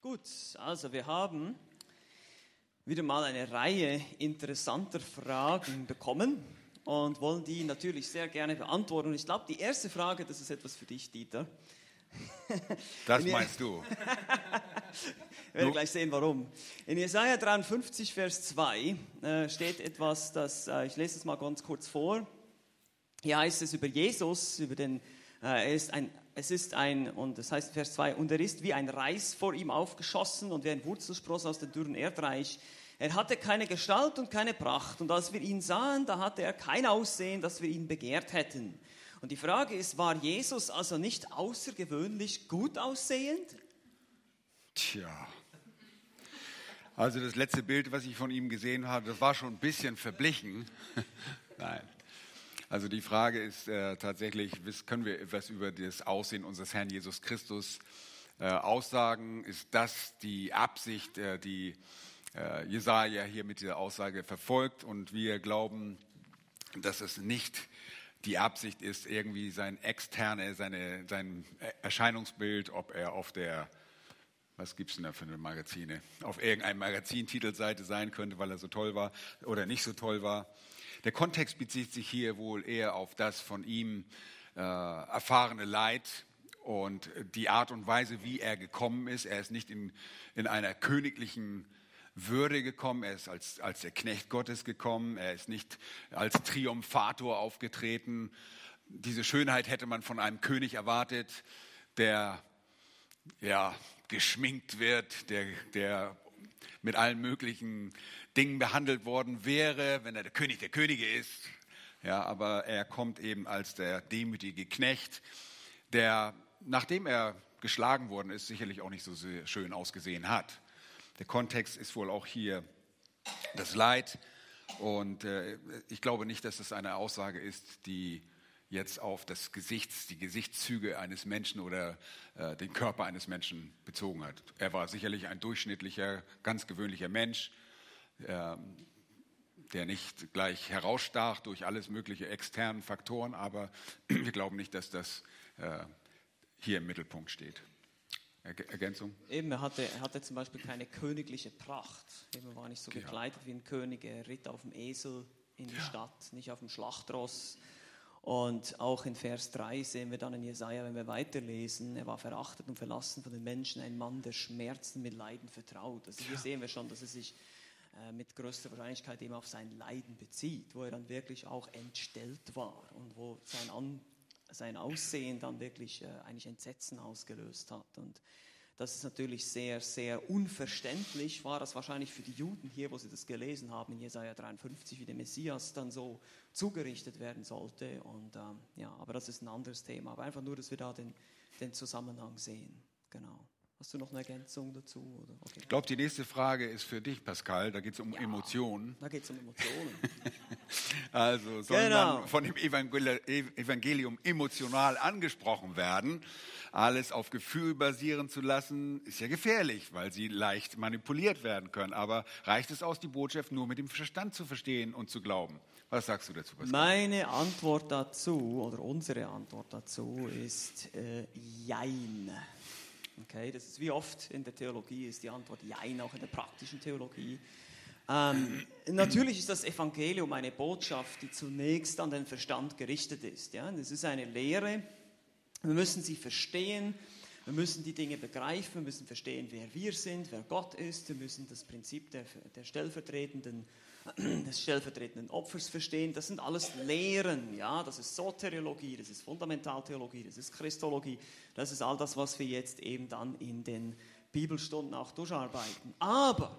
Gut, also wir haben wieder mal eine Reihe interessanter Fragen bekommen und wollen die natürlich sehr gerne beantworten. Und ich glaube, die erste Frage, das ist etwas für dich, Dieter. Das meinst du? Wir werden gleich sehen, warum. In Jesaja 53, Vers 2 äh, steht etwas, das, äh, ich lese es mal ganz kurz vor. Hier heißt es über Jesus, über den, äh, er ist ein, es ist ein, und das heißt Vers 2, und er ist wie ein Reis vor ihm aufgeschossen und wie ein Wurzelspross aus dem dürren Erdreich. Er hatte keine Gestalt und keine Pracht. Und als wir ihn sahen, da hatte er kein Aussehen, dass wir ihn begehrt hätten. Und die Frage ist, war Jesus also nicht außergewöhnlich gut aussehend? Tja. Also das letzte Bild, was ich von ihm gesehen habe, das war schon ein bisschen verblichen. Nein. Also die Frage ist äh, tatsächlich, können wir etwas über das Aussehen unseres Herrn Jesus Christus äh, aussagen? Ist das die Absicht, äh, die äh, Jesaja hier mit dieser Aussage verfolgt und wir glauben, dass es nicht die Absicht ist, irgendwie sein externe, seine, sein Erscheinungsbild, ob er auf der, was gibt es denn da für eine Magazine, auf irgendeinem Magazintitelseite sein könnte, weil er so toll war oder nicht so toll war. Der Kontext bezieht sich hier wohl eher auf das von ihm äh, erfahrene Leid und die Art und Weise, wie er gekommen ist. Er ist nicht in, in einer königlichen würde gekommen, er ist als, als der Knecht Gottes gekommen, er ist nicht als Triumphator aufgetreten. Diese Schönheit hätte man von einem König erwartet, der ja, geschminkt wird, der, der mit allen möglichen Dingen behandelt worden wäre, wenn er der König der Könige ist. Ja, aber er kommt eben als der demütige Knecht, der, nachdem er geschlagen worden ist, sicherlich auch nicht so schön ausgesehen hat. Der Kontext ist wohl auch hier das Leid. Und äh, ich glaube nicht, dass es eine Aussage ist, die jetzt auf das Gesichts, die Gesichtszüge eines Menschen oder äh, den Körper eines Menschen bezogen hat. Er war sicherlich ein durchschnittlicher, ganz gewöhnlicher Mensch, äh, der nicht gleich herausstach durch alles mögliche externen Faktoren, aber wir glauben nicht, dass das äh, hier im Mittelpunkt steht. Ergänzung? Eben, er hatte, er hatte zum Beispiel keine königliche Pracht. Eben, er war nicht so genau. gekleidet wie ein König. Er ritt auf dem Esel in die ja. Stadt, nicht auf dem Schlachtross. Und auch in Vers 3 sehen wir dann in Jesaja, wenn wir weiterlesen, er war verachtet und verlassen von den Menschen, ein Mann, der Schmerzen mit Leiden vertraut. Also hier sehen wir schon, dass er sich äh, mit größter Wahrscheinlichkeit eben auf sein Leiden bezieht, wo er dann wirklich auch entstellt war und wo sein An sein Aussehen dann wirklich äh, eigentlich Entsetzen ausgelöst hat. Und das ist natürlich sehr, sehr unverständlich, war das wahrscheinlich für die Juden hier, wo sie das gelesen haben in Jesaja 53, wie der Messias dann so zugerichtet werden sollte. Und ähm, ja, aber das ist ein anderes Thema. Aber einfach nur, dass wir da den, den Zusammenhang sehen. Genau. Hast du noch eine Ergänzung dazu? Okay. Ich glaube, die nächste Frage ist für dich, Pascal. Da geht es um ja, Emotionen. Da geht es um Emotionen. also soll genau. man von dem Evangelium emotional angesprochen werden. Alles auf Gefühl basieren zu lassen, ist ja gefährlich, weil sie leicht manipuliert werden können. Aber reicht es aus, die Botschaft nur mit dem Verstand zu verstehen und zu glauben? Was sagst du dazu? Pascal? Meine Antwort dazu oder unsere Antwort dazu ist äh, Jein. Okay, das ist wie oft in der Theologie ist die Antwort Jein, auch in der praktischen Theologie. Ähm, natürlich ist das Evangelium eine Botschaft, die zunächst an den Verstand gerichtet ist. Ja? Das ist eine Lehre. Wir müssen sie verstehen. Wir müssen die Dinge begreifen. Wir müssen verstehen, wer wir sind, wer Gott ist. Wir müssen das Prinzip der, der stellvertretenden des stellvertretenden Opfers verstehen. Das sind alles Lehren, ja. Das ist Soteriologie, das ist Fundamentaltheologie, das ist Christologie. Das ist all das, was wir jetzt eben dann in den Bibelstunden auch durcharbeiten. Aber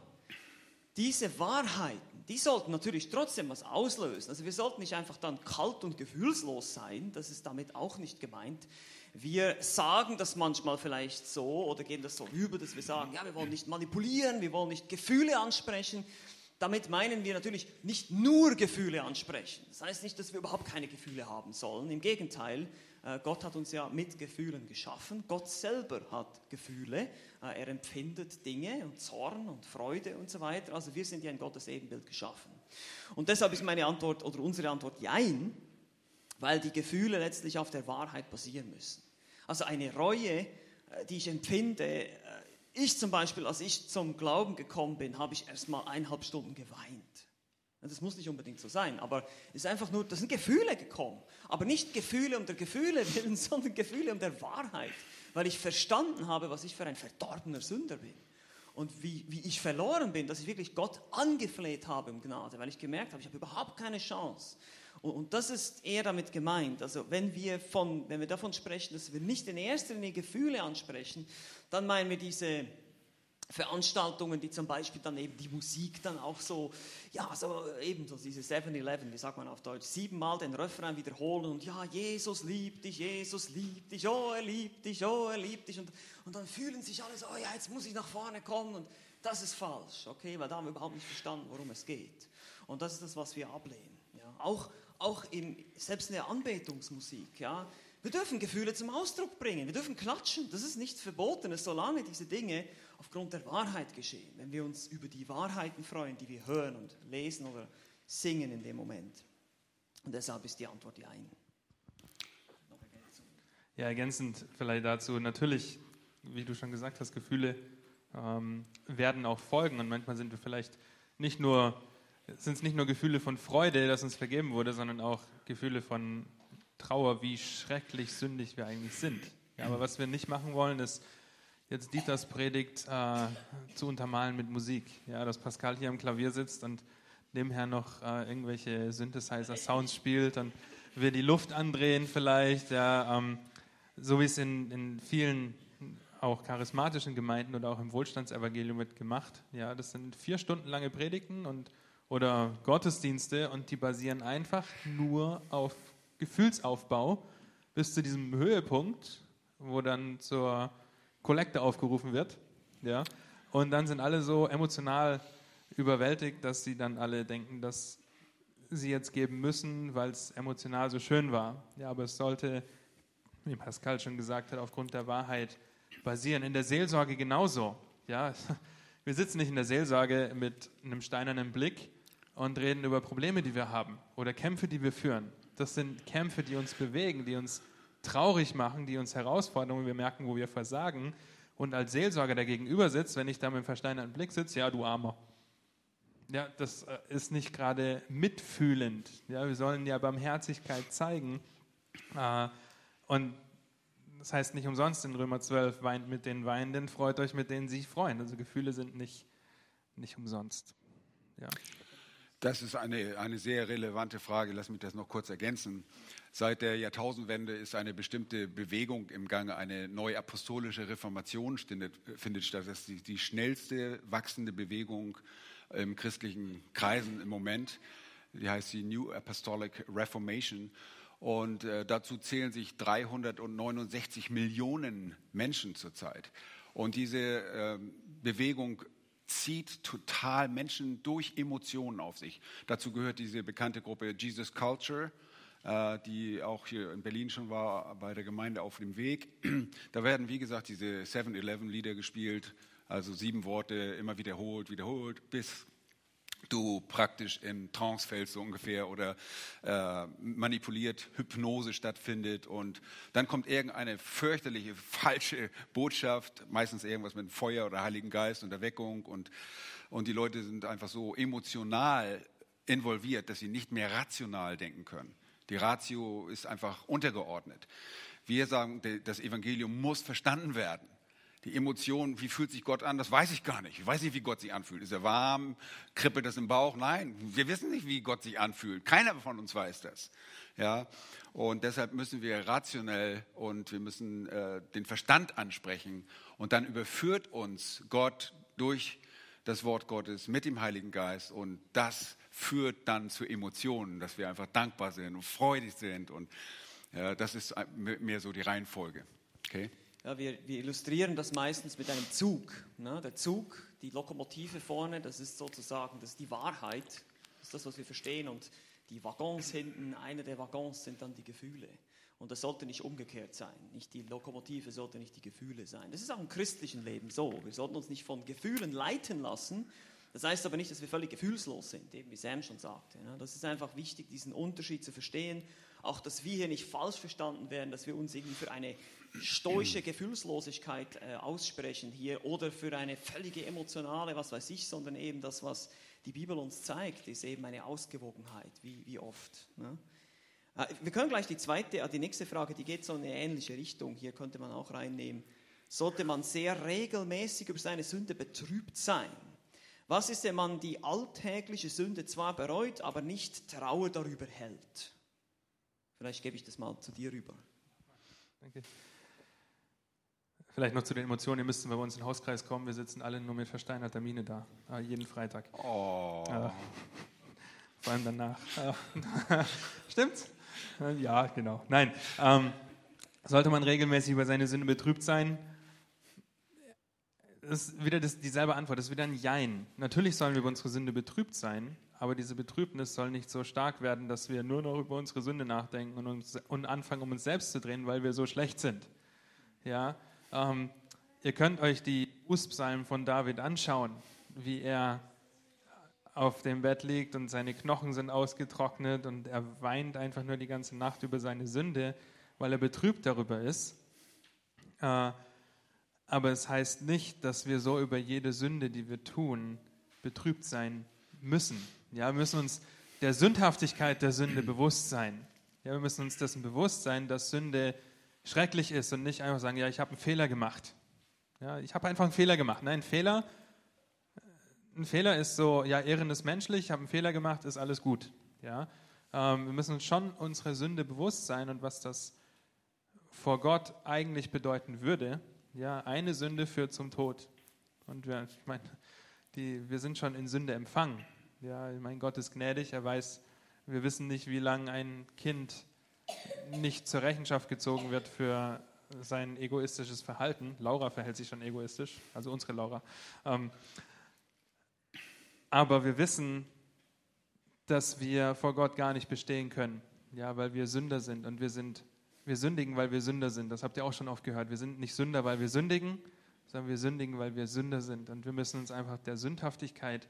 diese Wahrheiten, die sollten natürlich trotzdem was auslösen. Also wir sollten nicht einfach dann kalt und gefühlslos sein. Das ist damit auch nicht gemeint. Wir sagen das manchmal vielleicht so oder gehen das so über, dass wir sagen, ja, wir wollen nicht manipulieren, wir wollen nicht Gefühle ansprechen. Damit meinen wir natürlich nicht nur Gefühle ansprechen. Das heißt nicht, dass wir überhaupt keine Gefühle haben sollen. Im Gegenteil, äh, Gott hat uns ja mit Gefühlen geschaffen. Gott selber hat Gefühle. Äh, er empfindet Dinge und Zorn und Freude und so weiter. Also wir sind ja in Gottes Ebenbild geschaffen. Und deshalb ist meine Antwort oder unsere Antwort Jein, weil die Gefühle letztlich auf der Wahrheit basieren müssen. Also eine Reue, äh, die ich empfinde, ich zum Beispiel, als ich zum Glauben gekommen bin, habe ich erst mal eineinhalb Stunden geweint. Das muss nicht unbedingt so sein, aber es ist einfach nur, das sind Gefühle gekommen. Aber nicht Gefühle um der Gefühle willen, sondern Gefühle um der Wahrheit. Weil ich verstanden habe, was ich für ein verdorbener Sünder bin. Und wie, wie ich verloren bin, dass ich wirklich Gott angefleht habe um Gnade, weil ich gemerkt habe, ich habe überhaupt keine Chance. Und, und das ist eher damit gemeint. Also wenn wir, von, wenn wir davon sprechen, dass wir nicht in erster Linie Gefühle ansprechen, dann meinen wir diese Veranstaltungen, die zum Beispiel dann eben die Musik dann auch so, ja, so eben so diese 7-Eleven, wie sagt man auf Deutsch, siebenmal den Refrain wiederholen und ja, Jesus liebt dich, Jesus liebt dich, oh, er liebt dich, oh, er liebt dich und, und dann fühlen sich alle so, oh ja, jetzt muss ich nach vorne kommen und das ist falsch, okay, weil da haben wir überhaupt nicht verstanden, worum es geht. Und das ist das, was wir ablehnen. Ja. Auch, auch im, selbst in der Anbetungsmusik, ja, wir dürfen Gefühle zum Ausdruck bringen, wir dürfen klatschen, das ist nichts Verbotenes, solange diese Dinge aufgrund der Wahrheit geschehen, wenn wir uns über die Wahrheiten freuen, die wir hören und lesen oder singen in dem Moment. Und deshalb ist die Antwort ja ein. Ja, ergänzend vielleicht dazu, natürlich, wie du schon gesagt hast, Gefühle ähm, werden auch folgen. Und manchmal sind wir vielleicht nicht nur, sind es nicht nur Gefühle von Freude, dass uns vergeben wurde, sondern auch Gefühle von Trauer, wie schrecklich sündig wir eigentlich sind. Ja, aber was wir nicht machen wollen, ist jetzt Dieters Predigt äh, zu untermalen mit Musik. Ja, dass Pascal hier am Klavier sitzt und nebenher noch äh, irgendwelche Synthesizer-Sounds spielt und wir die Luft andrehen vielleicht. Ja, ähm, so wie es in, in vielen auch charismatischen Gemeinden oder auch im Wohlstandsevangelium wird gemacht. Ja, das sind vier Stunden lange Predigten und, oder Gottesdienste und die basieren einfach nur auf Gefühlsaufbau bis zu diesem Höhepunkt, wo dann zur Kollekte aufgerufen wird. Ja? Und dann sind alle so emotional überwältigt, dass sie dann alle denken, dass sie jetzt geben müssen, weil es emotional so schön war. Ja, aber es sollte, wie Pascal schon gesagt hat, aufgrund der Wahrheit basieren. In der Seelsorge genauso. Ja, wir sitzen nicht in der Seelsorge mit einem steinernen Blick und reden über Probleme, die wir haben oder Kämpfe, die wir führen. Das sind Kämpfe, die uns bewegen, die uns traurig machen, die uns herausfordern und wir merken, wo wir versagen. Und als Seelsorger der gegenüber sitzt, wenn ich da mit dem versteinerten Blick sitze, ja, du Armer. Ja, das äh, ist nicht gerade mitfühlend. Ja, wir sollen ja Barmherzigkeit zeigen. Äh, und das heißt nicht umsonst in Römer 12, weint mit den Weinenden, freut euch mit denen, sie sich freuen. Also Gefühle sind nicht, nicht umsonst. Ja. Das ist eine, eine sehr relevante Frage. Lass mich das noch kurz ergänzen. Seit der Jahrtausendwende ist eine bestimmte Bewegung im Gange, eine neuapostolische Reformation findet, findet statt. Das ist die, die schnellste wachsende Bewegung im christlichen Kreisen im Moment. Die heißt die New Apostolic Reformation. Und äh, dazu zählen sich 369 Millionen Menschen zurzeit. Und diese äh, Bewegung zieht total Menschen durch Emotionen auf sich. Dazu gehört diese bekannte Gruppe Jesus Culture äh, die auch hier in Berlin schon war, bei der Gemeinde auf dem Weg. Da werden, wie gesagt, diese 7-Eleven-Lieder gespielt, also sieben Worte immer wiederholt, wiederholt, bis du praktisch in Trance fällst so ungefähr oder äh, manipuliert Hypnose stattfindet und dann kommt irgendeine fürchterliche falsche Botschaft, meistens irgendwas mit Feuer oder Heiligen Geist und Erweckung und, und die Leute sind einfach so emotional involviert, dass sie nicht mehr rational denken können. Die Ratio ist einfach untergeordnet. Wir sagen, das Evangelium muss verstanden werden. Die Emotion, wie fühlt sich Gott an, das weiß ich gar nicht. Ich weiß nicht, wie Gott sich anfühlt. Ist er warm? Kribbelt das im Bauch? Nein, wir wissen nicht, wie Gott sich anfühlt. Keiner von uns weiß das. Ja, und deshalb müssen wir rationell und wir müssen äh, den Verstand ansprechen. Und dann überführt uns Gott durch das Wort Gottes mit dem Heiligen Geist. Und das führt dann zu Emotionen, dass wir einfach dankbar sind und freudig sind. Und ja, das ist mehr so die Reihenfolge. Okay? Ja, wir, wir, illustrieren das meistens mit einem Zug. Ne? Der Zug, die Lokomotive vorne, das ist sozusagen das ist die Wahrheit, das ist das, was wir verstehen. Und die Waggons hinten, einer der Waggons sind dann die Gefühle. Und das sollte nicht umgekehrt sein. Nicht die Lokomotive sollte nicht die Gefühle sein. Das ist auch im christlichen Leben so. Wir sollten uns nicht von Gefühlen leiten lassen, das heißt aber nicht, dass wir völlig gefühlslos sind, eben wie Sam schon sagte. Das ist einfach wichtig, diesen Unterschied zu verstehen. Auch, dass wir hier nicht falsch verstanden werden, dass wir uns irgendwie für eine stoische Gefühlslosigkeit äh, aussprechen hier oder für eine völlige emotionale, was weiß ich, sondern eben das, was die Bibel uns zeigt, ist eben eine Ausgewogenheit, wie, wie oft. Ne? Äh, wir können gleich die zweite, äh, die nächste Frage, die geht so in eine ähnliche Richtung. Hier könnte man auch reinnehmen. Sollte man sehr regelmäßig über seine Sünde betrübt sein? Was ist, wenn man die alltägliche Sünde zwar bereut, aber nicht Trauer darüber hält? Vielleicht gebe ich das mal zu dir rüber. Danke. Vielleicht noch zu den Emotionen. Ihr müsst bei uns in den Hauskreis kommen. Wir sitzen alle nur mit versteinerter Miene da. Äh, jeden Freitag. Oh. Äh, vor allem danach. Äh, Stimmt's? Ja, genau. Nein. Ähm, sollte man regelmäßig über seine Sünde betrübt sein? Das ist wieder das, dieselbe Antwort. Das ist wieder ein Jein. Natürlich sollen wir über unsere Sünde betrübt sein, aber diese Betrübnis soll nicht so stark werden, dass wir nur noch über unsere Sünde nachdenken und, uns, und anfangen, um uns selbst zu drehen, weil wir so schlecht sind. Ja, ähm, ihr könnt euch die Bußpsalmen von David anschauen, wie er auf dem Bett liegt und seine Knochen sind ausgetrocknet und er weint einfach nur die ganze Nacht über seine Sünde, weil er betrübt darüber ist. Äh, aber es heißt nicht, dass wir so über jede Sünde, die wir tun, betrübt sein müssen. Ja, wir müssen uns der Sündhaftigkeit der Sünde bewusst sein. Ja, wir müssen uns dessen bewusst sein, dass Sünde schrecklich ist und nicht einfach sagen, ja, ich habe einen Fehler gemacht. Ja, ich habe einfach einen Fehler gemacht. Nein, ein Fehler, ein Fehler ist so, ja, Ehren ist menschlich, ich habe einen Fehler gemacht, ist alles gut. Ja, ähm, wir müssen uns schon unserer Sünde bewusst sein und was das vor Gott eigentlich bedeuten würde. Ja, eine Sünde führt zum Tod. Und wir, ich meine, die, wir sind schon in Sünde empfangen. Ja, mein Gott ist gnädig, er weiß, wir wissen nicht, wie lange ein Kind nicht zur Rechenschaft gezogen wird für sein egoistisches Verhalten. Laura verhält sich schon egoistisch, also unsere Laura. Ähm, aber wir wissen, dass wir vor Gott gar nicht bestehen können, ja, weil wir Sünder sind und wir sind wir sündigen, weil wir Sünder sind. Das habt ihr auch schon oft gehört. Wir sind nicht Sünder, weil wir sündigen, sondern wir sündigen, weil wir Sünder sind. Und wir müssen uns einfach der Sündhaftigkeit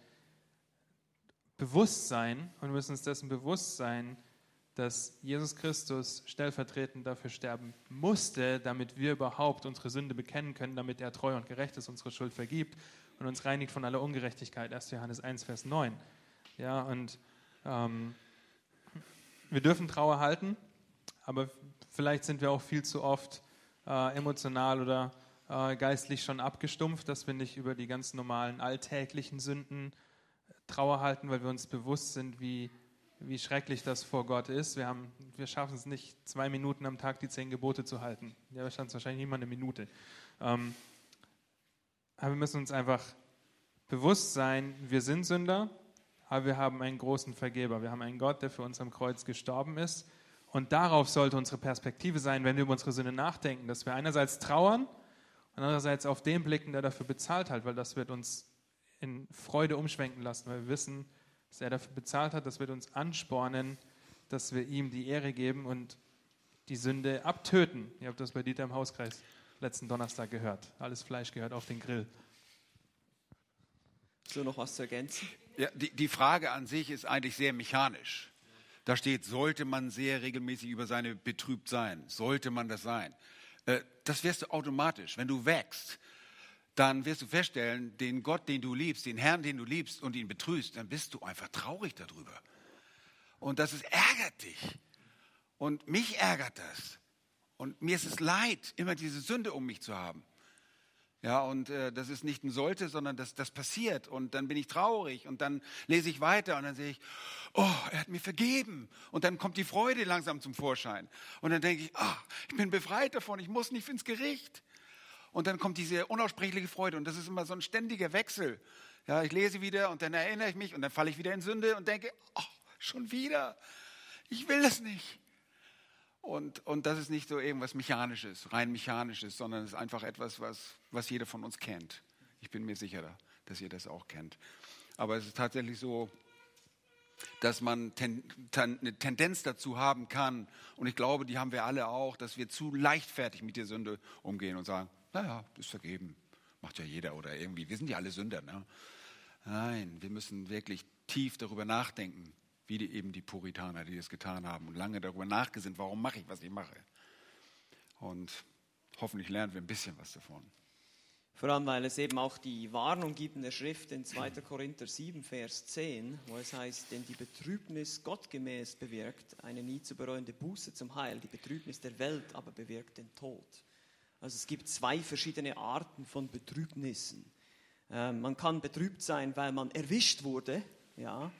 bewusst sein und müssen uns dessen bewusst sein, dass Jesus Christus stellvertretend dafür sterben musste, damit wir überhaupt unsere Sünde bekennen können, damit er treu und gerecht ist, unsere Schuld vergibt und uns reinigt von aller Ungerechtigkeit. 1. Johannes 1, Vers 9. Ja, und ähm, wir dürfen Trauer halten, aber vielleicht sind wir auch viel zu oft äh, emotional oder äh, geistlich schon abgestumpft, dass wir nicht über die ganz normalen alltäglichen Sünden Trauer halten, weil wir uns bewusst sind, wie wie schrecklich das vor Gott ist. Wir, haben, wir schaffen es nicht, zwei Minuten am Tag die zehn Gebote zu halten. Ja, wir schaffen es wahrscheinlich nicht mal eine Minute. Ähm, aber wir müssen uns einfach bewusst sein, wir sind Sünder, aber wir haben einen großen Vergeber. Wir haben einen Gott, der für uns am Kreuz gestorben ist. Und darauf sollte unsere Perspektive sein, wenn wir über unsere Sünde nachdenken, dass wir einerseits trauern und andererseits auf den blicken, der dafür bezahlt hat, weil das wird uns in Freude umschwenken lassen, weil wir wissen, dass er dafür bezahlt hat, das wird uns anspornen, dass wir ihm die Ehre geben und die Sünde abtöten. Ihr habt das bei Dieter im Hauskreis letzten Donnerstag gehört. Alles Fleisch gehört auf den Grill. So noch was zu ergänzen? Ja, die, die Frage an sich ist eigentlich sehr mechanisch. Da steht, sollte man sehr regelmäßig über seine betrübt sein? Sollte man das sein? Äh, das wirst du automatisch. Wenn du wächst, dann wirst du feststellen, den Gott, den du liebst, den Herrn, den du liebst und ihn betrügst, dann bist du einfach traurig darüber. Und das ist, ärgert dich. Und mich ärgert das. Und mir ist es leid, immer diese Sünde um mich zu haben. Ja, und äh, das ist nicht ein Sollte, sondern das, das passiert. Und dann bin ich traurig und dann lese ich weiter und dann sehe ich, oh, er hat mir vergeben. Und dann kommt die Freude langsam zum Vorschein. Und dann denke ich, ah, ich bin befreit davon, ich muss nicht ins Gericht. Und dann kommt diese unaussprechliche Freude und das ist immer so ein ständiger Wechsel. Ja, ich lese wieder und dann erinnere ich mich und dann falle ich wieder in Sünde und denke, oh, schon wieder. Ich will das nicht. Und, und das ist nicht so irgendwas Mechanisches, rein Mechanisches, sondern es ist einfach etwas, was, was jeder von uns kennt. Ich bin mir sicher, dass ihr das auch kennt. Aber es ist tatsächlich so, dass man ten, ten, eine Tendenz dazu haben kann, und ich glaube, die haben wir alle auch, dass wir zu leichtfertig mit der Sünde umgehen und sagen, naja, ist vergeben. Macht ja jeder oder irgendwie. Wir sind ja alle Sünder. Ne? Nein, wir müssen wirklich tief darüber nachdenken, wie die, eben die Puritaner, die das getan haben und lange darüber nachgesinnt, warum mache ich, was ich mache. Und hoffentlich lernen wir ein bisschen was davon. Vor allem, weil es eben auch die Warnung gibt in der Schrift in 2. Korinther 7, Vers 10, wo es heißt, denn die Betrübnis gottgemäß bewirkt eine nie zu bereuende Buße zum Heil, die Betrübnis der Welt aber bewirkt den Tod. Also es gibt zwei verschiedene Arten von Betrübnissen. Ähm, man kann betrübt sein, weil man erwischt wurde, ja,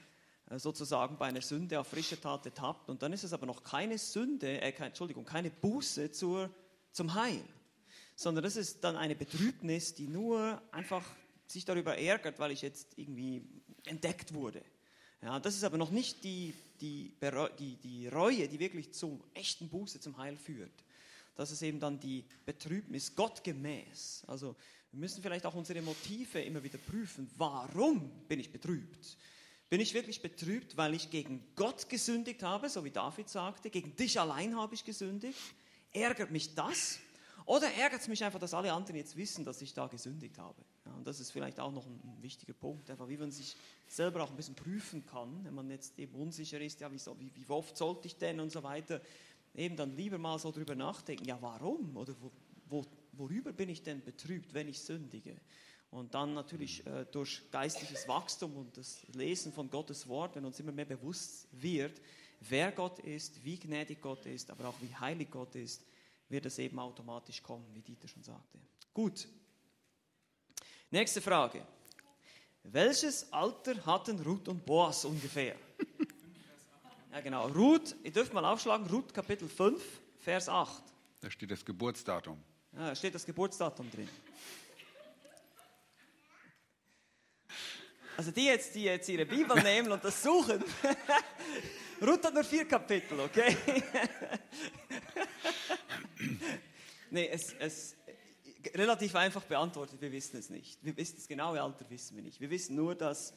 äh, sozusagen bei einer Sünde auf frische Tat ertappt. Und dann ist es aber noch keine Sünde, äh, keine, Entschuldigung, keine Buße zur, zum Heil sondern das ist dann eine Betrübnis, die nur einfach sich darüber ärgert, weil ich jetzt irgendwie entdeckt wurde. Ja, das ist aber noch nicht die, die, die, die Reue, die wirklich zum echten Buße, zum Heil führt. Das ist eben dann die Betrübnis gottgemäß. Also wir müssen vielleicht auch unsere Motive immer wieder prüfen. Warum bin ich betrübt? Bin ich wirklich betrübt, weil ich gegen Gott gesündigt habe, so wie David sagte, gegen dich allein habe ich gesündigt? Ärgert mich das? Oder ärgert es mich einfach, dass alle anderen jetzt wissen, dass ich da gesündigt habe? Ja, und das ist vielleicht auch noch ein, ein, wichtiger Punkt, einfach wie man sich selber auch ein bisschen prüfen kann, wenn man jetzt eben unsicher ist, ja, wie, wie, wie oft sollte ich denn und so weiter. Eben dann lieber mal so drüber nachdenken, ja, warum? Oder wo, wo, worüber bin ich denn betrübt, wenn ich sündige? Und dann natürlich äh, durch geistliches Wachstum und das Lesen von Gottes Wort, wenn uns immer mehr bewusst wird, wer Gott ist, wie gnädig Gott ist, aber auch wie heilig Gott ist, wird es eben automatisch kommen, wie Dieter schon sagte. Gut. Nächste Frage. Welches Alter hatten Ruth und Boas ungefähr? Ja, genau. Ruth, ihr dürft mal aufschlagen, Ruth Kapitel 5, Vers 8. Da steht das Geburtsdatum. Ja, da steht das Geburtsdatum drin. Also die jetzt, die jetzt ihre Bibel nehmen und das suchen. Ruth hat nur vier Kapitel, okay? nee, es, es relativ einfach beantwortet, wir wissen es nicht. Wir wissen das genaue Alter wissen wir nicht. Wir wissen nur, dass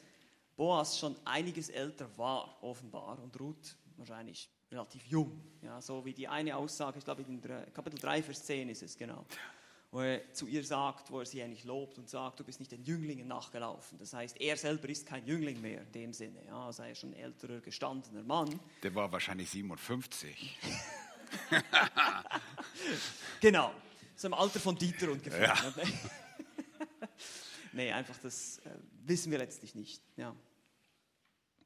Boas schon einiges älter war, offenbar, und Ruth wahrscheinlich relativ jung. Ja, so wie die eine Aussage, ich glaube in Kapitel 3, Vers 10 ist es genau, wo er zu ihr sagt, wo er sie eigentlich lobt und sagt, du bist nicht den Jünglingen nachgelaufen. Das heißt, er selber ist kein Jüngling mehr in dem Sinne. Ja, also er ist schon ein älterer, gestandener Mann. Der war wahrscheinlich 57. genau, so im Alter von Dieter ungefähr. Ja. Nee, einfach das äh, wissen wir letztlich nicht. Ja.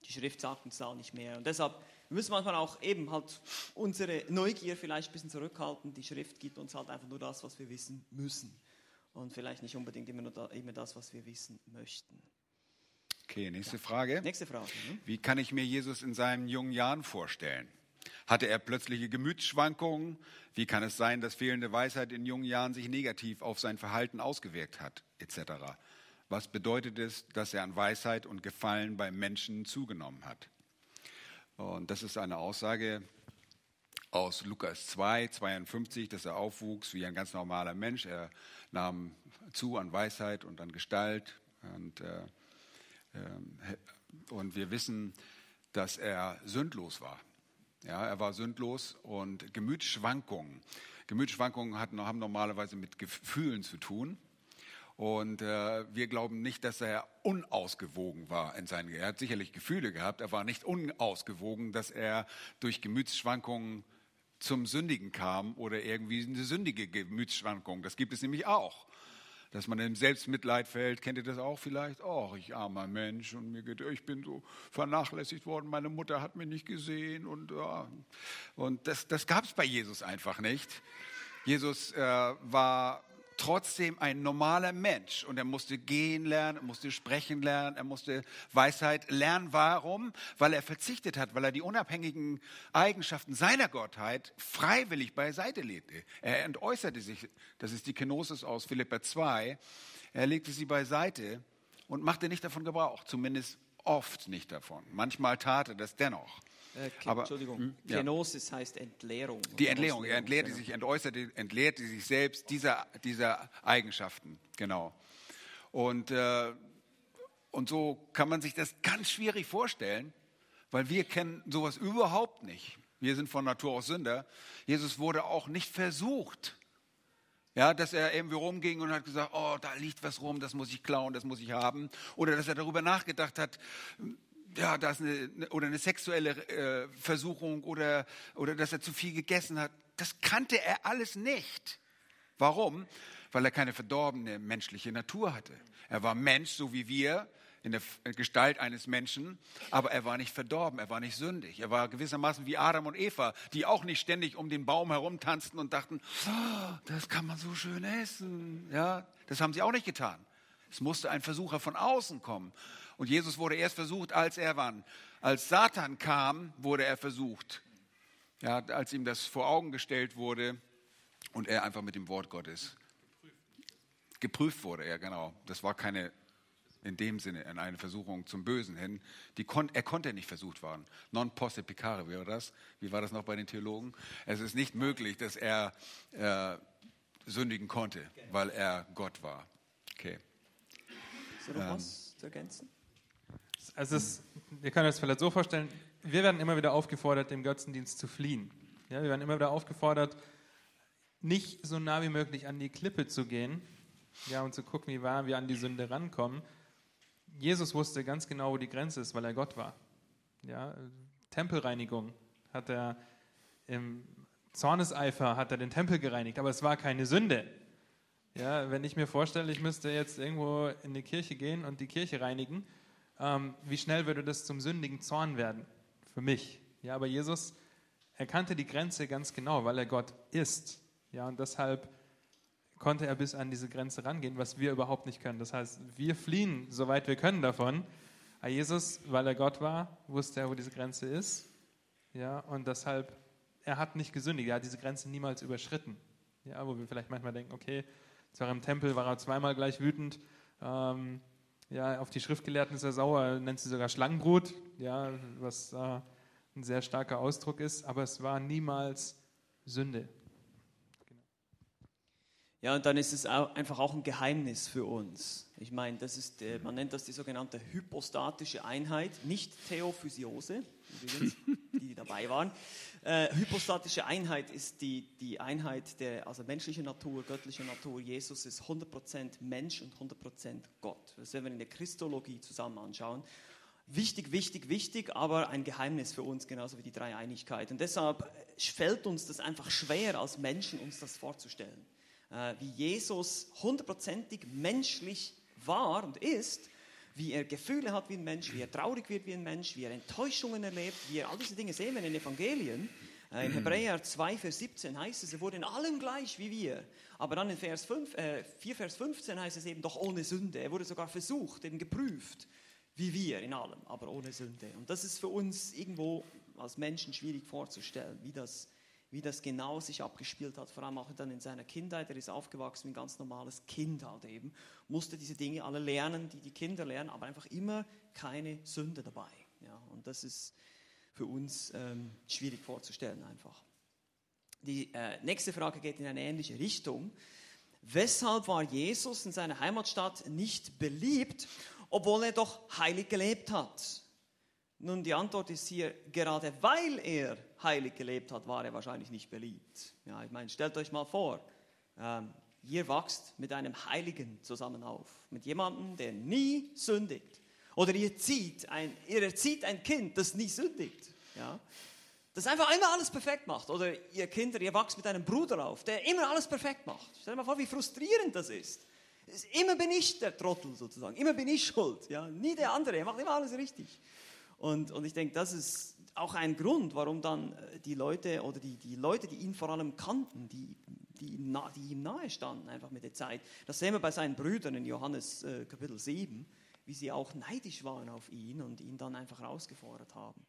Die Schrift sagt uns da auch nicht mehr. Und deshalb müssen wir manchmal auch eben halt unsere Neugier vielleicht ein bisschen zurückhalten. Die Schrift gibt uns halt einfach nur das, was wir wissen müssen. Und vielleicht nicht unbedingt immer, nur da, immer das, was wir wissen möchten. Okay, nächste ja. Frage. Nächste Frage. Ne? Wie kann ich mir Jesus in seinen jungen Jahren vorstellen? Hatte er plötzliche Gemütsschwankungen? Wie kann es sein, dass fehlende Weisheit in jungen Jahren sich negativ auf sein Verhalten ausgewirkt hat, etc.? Was bedeutet es, dass er an Weisheit und Gefallen beim Menschen zugenommen hat? Und das ist eine Aussage aus Lukas 2, 52, dass er aufwuchs wie ein ganz normaler Mensch. Er nahm zu an Weisheit und an Gestalt. Und, äh, äh, und wir wissen, dass er sündlos war. Ja, er war sündlos und Gemütsschwankungen. Gemütsschwankungen hatten, haben normalerweise mit Gefühlen zu tun. Und äh, wir glauben nicht, dass er unausgewogen war in seinen. Er hat sicherlich Gefühle gehabt, er war nicht unausgewogen, dass er durch Gemütsschwankungen zum Sündigen kam oder irgendwie eine sündige Gemütsschwankung. Das gibt es nämlich auch dass man im Selbstmitleid fällt. Kennt ihr das auch vielleicht? Oh, ich armer Mensch und mir geht, ich bin so vernachlässigt worden, meine Mutter hat mich nicht gesehen und, ja. und das, das gab es bei Jesus einfach nicht. Jesus äh, war trotzdem ein normaler Mensch und er musste gehen lernen, er musste sprechen lernen, er musste Weisheit lernen. Warum? Weil er verzichtet hat, weil er die unabhängigen Eigenschaften seiner Gottheit freiwillig beiseite legte. Er entäußerte sich, das ist die Kenosis aus Philippa 2, er legte sie beiseite und machte nicht davon Gebrauch, zumindest oft nicht davon. Manchmal tat er das dennoch. Äh, Aber, Entschuldigung, hm, ja. Kenosis heißt Entleerung. Die Entleerung, er entleerte genau. sich, entäußerte, entleerte sich selbst dieser, dieser Eigenschaften, genau. Und, äh, und so kann man sich das ganz schwierig vorstellen, weil wir kennen sowas überhaupt nicht. Wir sind von Natur aus Sünder. Jesus wurde auch nicht versucht. Ja, dass er irgendwie rumging und hat gesagt, oh, da liegt was rum, das muss ich klauen, das muss ich haben. Oder dass er darüber nachgedacht hat, ja, da ist eine, oder eine sexuelle äh, Versuchung oder, oder dass er zu viel gegessen hat. Das kannte er alles nicht. Warum? Weil er keine verdorbene menschliche Natur hatte. Er war Mensch, so wie wir, in der Gestalt eines Menschen, aber er war nicht verdorben, er war nicht sündig. Er war gewissermaßen wie Adam und Eva, die auch nicht ständig um den Baum herumtanzten und dachten, oh, das kann man so schön essen. Ja, das haben sie auch nicht getan. Es musste ein Versucher von außen kommen. Und Jesus wurde erst versucht, als er wann? Als Satan kam, wurde er versucht. Ja, als ihm das vor Augen gestellt wurde und er einfach mit dem Wort Gottes geprüft wurde. Ja, genau. Das war keine in dem Sinne in eine Versuchung zum Bösen hin. Die kon er konnte nicht versucht werden. Non posse peccare wäre das. Wie war das noch bei den Theologen? Es ist nicht möglich, dass er äh, sündigen konnte, weil er Gott war. Okay. Ist noch ähm, was zu ergänzen? Also es, wir können uns vielleicht so vorstellen, wir werden immer wieder aufgefordert, dem Götzendienst zu fliehen. Ja, wir werden immer wieder aufgefordert, nicht so nah wie möglich an die Klippe zu gehen ja, und zu gucken, wie wahr wir an die Sünde rankommen, Jesus wusste ganz genau, wo die Grenze ist, weil er Gott war. Ja, Tempelreinigung hat er im Zorneseifer hat er den Tempel gereinigt, aber es war keine Sünde. Ja, wenn ich mir vorstelle, ich müsste jetzt irgendwo in die Kirche gehen und die Kirche reinigen, ähm, wie schnell würde das zum sündigen Zorn werden? Für mich. Ja, aber Jesus erkannte die Grenze ganz genau, weil er Gott ist. Ja, und deshalb konnte er bis an diese Grenze rangehen, was wir überhaupt nicht können. Das heißt, wir fliehen, soweit wir können davon. Aber Jesus, weil er Gott war, wusste er, wo diese Grenze ist. Ja, und deshalb, er hat nicht gesündigt, er hat diese Grenze niemals überschritten. Ja, wo wir vielleicht manchmal denken, okay, zwar im Tempel war er zweimal gleich wütend, ähm, ja, auf die Schriftgelehrten ist er sauer, er nennt sie sogar Schlangenbrut, ja, was äh, ein sehr starker Ausdruck ist, aber es war niemals Sünde. Ja, und dann ist es auch einfach auch ein Geheimnis für uns. Ich meine, das ist, äh, man nennt das die sogenannte hypostatische Einheit, nicht Theophysiose, übrigens, die, die dabei waren. Äh, hypostatische Einheit ist die, die Einheit der also menschlichen Natur, göttlicher Natur. Jesus ist 100% Mensch und 100% Gott. Das werden wir in der Christologie zusammen anschauen. Wichtig, wichtig, wichtig, aber ein Geheimnis für uns, genauso wie die Dreieinigkeit. Und deshalb fällt uns das einfach schwer, als Menschen uns das vorzustellen. Äh, wie Jesus hundertprozentig menschlich war und ist, wie er Gefühle hat wie ein Mensch, wie er traurig wird wie ein Mensch, wie er Enttäuschungen erlebt, wie er all diese Dinge sehen wir in den Evangelien. Äh, in Hebräer 2, Vers 17 heißt es, er wurde in allem gleich wie wir. Aber dann in Vers 5, äh, 4, Vers 15 heißt es eben doch ohne Sünde. Er wurde sogar versucht, eben geprüft, wie wir in allem, aber ohne Sünde. Und das ist für uns irgendwo als Menschen schwierig vorzustellen, wie das wie das genau sich abgespielt hat, vor allem auch dann in seiner Kindheit. Er ist aufgewachsen wie ein ganz normales Kind halt eben, musste diese Dinge alle lernen, die die Kinder lernen, aber einfach immer keine Sünde dabei. Ja, und das ist für uns ähm, schwierig vorzustellen einfach. Die äh, nächste Frage geht in eine ähnliche Richtung. Weshalb war Jesus in seiner Heimatstadt nicht beliebt, obwohl er doch heilig gelebt hat? Nun, die Antwort ist hier, gerade weil er heilig gelebt hat, war er wahrscheinlich nicht beliebt. Ja, ich meine, stellt euch mal vor, ähm, ihr wachst mit einem Heiligen zusammen auf, mit jemandem, der nie sündigt. Oder ihr, zieht ein, ihr erzieht ein Kind, das nie sündigt. Ja? Das einfach immer alles perfekt macht. Oder ihr Kinder, ihr wachst mit einem Bruder auf, der immer alles perfekt macht. Stell dir mal vor, wie frustrierend das ist. Immer bin ich der Trottel sozusagen, immer bin ich schuld. Ja? Nie der andere, er macht immer alles richtig. Und, und ich denke, das ist auch ein Grund, warum dann äh, die Leute oder die, die Leute, die ihn vor allem kannten, die, die, ihm, nah, die ihm nahe standen, einfach mit der Zeit. Das sehen wir bei seinen Brüdern in Johannes äh, Kapitel 7, wie sie auch neidisch waren auf ihn und ihn dann einfach herausgefordert haben.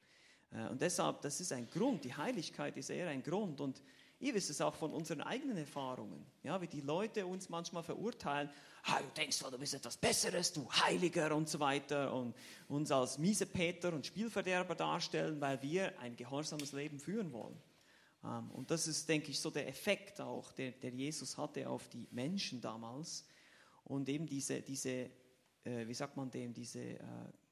Äh, und deshalb, das ist ein Grund, die Heiligkeit ist eher ein Grund. Und Ihr wisst es auch von unseren eigenen Erfahrungen, ja, wie die Leute uns manchmal verurteilen. Ah, du denkst, du bist etwas Besseres, du Heiliger und so weiter und uns als miese Peter und Spielverderber darstellen, weil wir ein gehorsames Leben führen wollen. Ähm, und das ist, denke ich, so der Effekt auch, der, der Jesus hatte auf die Menschen damals. Und eben diese, diese äh, wie sagt man dem, diese äh,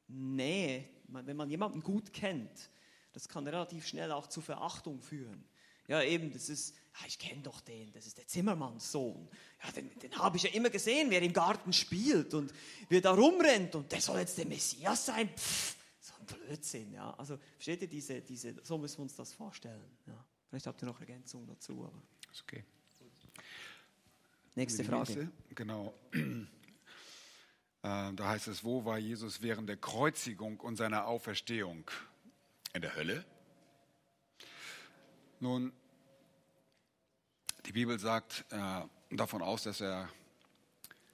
Nähe, wenn man jemanden gut kennt, das kann relativ schnell auch zu Verachtung führen. Ja, eben, das ist, ja, ich kenne doch den, das ist der Zimmermannssohn. Ja, den, den habe ich ja immer gesehen, wer im Garten spielt und wie er da rumrennt und der soll jetzt der Messias sein. Pff, so ein Blödsinn, ja. Also, versteht ihr, diese, diese, so müssen wir uns das vorstellen. Ja. Vielleicht habt ihr noch Ergänzungen dazu. Aber. Ist okay. Nächste Frage. nächste, Genau. Äh, Da heißt es, wo war Jesus während der Kreuzigung und seiner Auferstehung? In der Hölle? Nun, die Bibel sagt äh, davon aus, dass er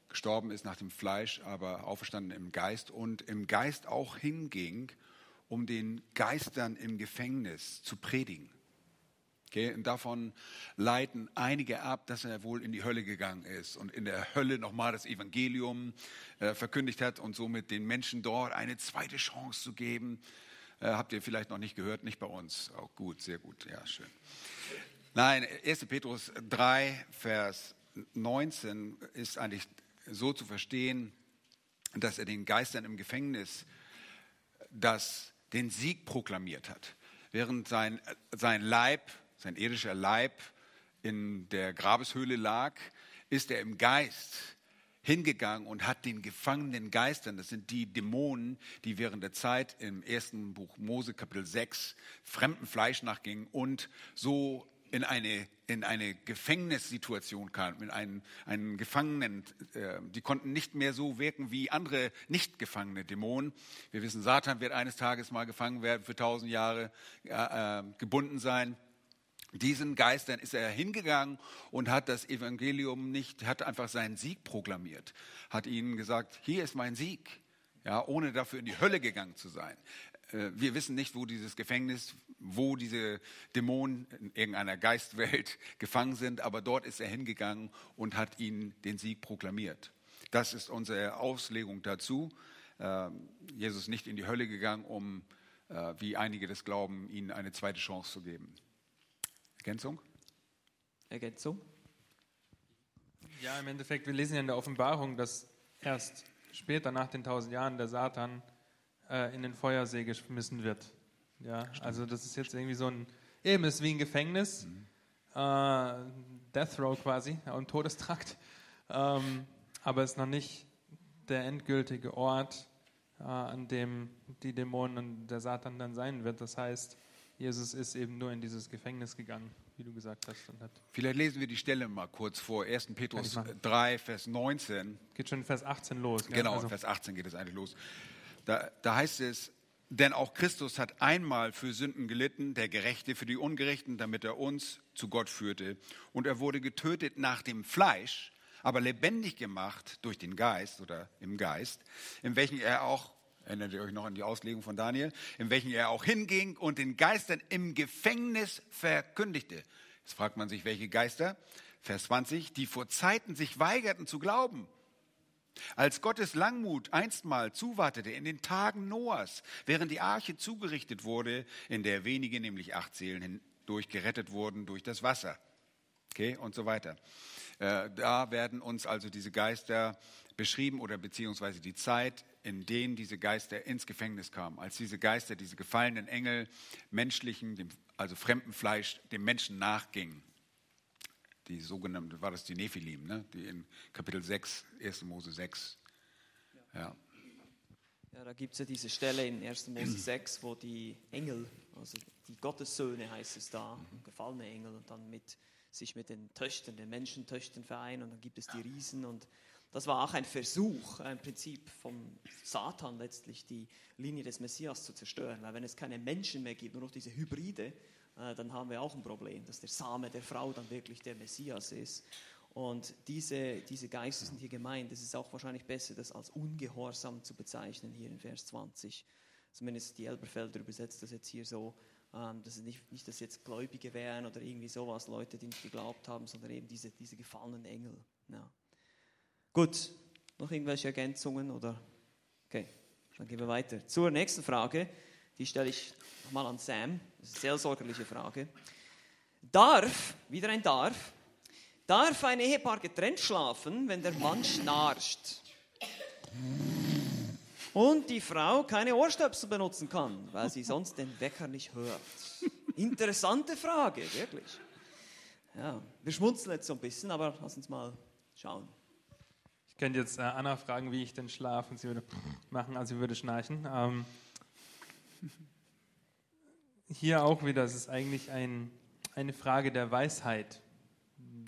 gestorben ist nach dem Fleisch, aber auferstanden im Geist und im Geist auch hinging, um den Geistern im Gefängnis zu predigen. Okay, und davon leiten einige ab, dass er wohl in die Hölle gegangen ist und in der Hölle nochmal das Evangelium äh, verkündigt hat und somit den Menschen dort eine zweite Chance zu geben. Äh, habt ihr vielleicht noch nicht gehört? Nicht bei uns. Auch gut, sehr gut. Ja, schön. Nein, 1. Petrus 3, Vers 19 ist eigentlich so zu verstehen, dass er den Geistern im Gefängnis das, den Sieg proklamiert hat. Während sein, sein Leib, sein irdischer Leib in der Grabeshöhle lag, ist er im Geist hingegangen und hat den gefangenen Geistern, das sind die Dämonen, die während der Zeit im ersten Buch Mose Kapitel 6 fremden Fleisch nachgingen und so in eine, in eine Gefängnissituation kamen, in einen, einen Gefangenen, äh, die konnten nicht mehr so wirken wie andere nicht gefangene Dämonen. Wir wissen, Satan wird eines Tages mal gefangen werden, für tausend Jahre äh, äh, gebunden sein. Diesen Geistern ist er hingegangen und hat das Evangelium nicht, hat einfach seinen Sieg proklamiert, hat ihnen gesagt, hier ist mein Sieg, ja, ohne dafür in die Hölle gegangen zu sein. Äh, Wir wissen nicht, wo dieses Gefängnis, wo diese Dämonen in irgendeiner Geistwelt gefangen sind, aber dort ist er hingegangen und hat ihnen den Sieg proklamiert. Das ist unsere Auslegung dazu. Ähm, Jesus ist nicht in die Hölle gegangen, um, äh, wie einige das glauben, ihnen eine zweite Chance zu geben. Ergänzung? Ergänzung? Ja, im Endeffekt, wir lesen ja in der Offenbarung, dass erst später, nach den tausend Jahren, der Satan äh, in den Feuersee geschmissen wird. Ja, also das ist jetzt irgendwie so ein, eben ist wie ein Gefängnis, äh, Death Row quasi, ein Todestrakt, ähm, aber ist noch nicht der endgültige Ort, äh, an dem die Dämonen und der Satan dann sein wird. Das heißt, Jesus ist eben nur in dieses Gefängnis gegangen, wie du gesagt hast, und hat Vielleicht lesen wir die Stelle mal kurz vor. 1. Kann Petrus ich machen. 3, Vers 19. geht schon in Vers 18 los. gell? Genau, Also- Vers 18 geht es eigentlich los. Da, da heißt es, denn auch Christus hat einmal für Sünden gelitten, der Gerechte für die Ungerechten, damit er uns zu Gott führte. Und er wurde getötet nach dem Fleisch, aber lebendig gemacht durch den Geist oder im Geist, in welchen er auch, erinnert ihr euch noch an die Auslegung von Daniel, in welchen er auch hinging und den Geistern im Gefängnis verkündigte. Jetzt fragt man sich, welche Geister? Vers 20, die vor Zeiten sich weigerten zu glauben. Als Gottes Langmut einstmal zuwartete in den Tagen Noahs, während die Arche zugerichtet wurde, in der wenige, nämlich acht Seelen, hindurch gerettet wurden durch das Wasser. Okay, und so weiter. Äh, da werden uns also diese Geister beschrieben oder beziehungsweise die Zeit, in denen diese Geister ins Gefängnis kamen. Als diese Geister, diese gefallenen Engel, menschlichen, dem, also fremden Fleisch, dem Menschen nachgingen die sogenannte, war das die Nephilim, ne? die in Kapitel 6, 1. Mose 6. Ja. Ja, da gibt es ja diese Stelle in 1. Mose 6, wo die Engel, also die Gottessöhne heißt es da, gefallene Engel, und dann mit, sich mit den Töchtern, den Menschentöchtern vereinen, und dann gibt es die Riesen. Und das war auch ein Versuch, ein Prinzip vom Satan letztlich, die Linie des Messias zu zerstören. Weil wenn es keine Menschen mehr gibt, nur noch diese Hybride, äh, dann haben wir auch ein Problem, dass der Same der Frau dann wirklich der Messias ist. Und diese, diese Geister sind hier gemeint. Es ist auch wahrscheinlich besser, das als ungehorsam zu bezeichnen, hier in Vers 20. Zumindest die Elberfelder übersetzt das jetzt hier so, ähm, dass es nicht, nicht, dass jetzt Gläubige wären oder irgendwie sowas, Leute, die nicht geglaubt haben, sondern eben diese, diese gefallenen Engel. Ja. Gut, noch irgendwelche Ergänzungen oder? Okay, dann gehen wir weiter. Zur nächsten Frage, die stelle ich nochmal an Sam. Das ist eine seelsorgerliche Frage. Darf, wieder ein Darf, darf ein Ehepaar getrennt schlafen, wenn der Mann schnarcht? Und die Frau keine Ohrstöpsel benutzen kann, weil sie sonst den Wecker nicht hört. Interessante Frage, wirklich. Ja, wir schmunzeln jetzt so ein bisschen, aber lass uns mal schauen. Ich könnte jetzt äh, Anna fragen, wie ich denn schlafe, und sie würde machen, also sie würde schnarchen. Ähm, hier auch wieder, es ist eigentlich ein, eine Frage der Weisheit.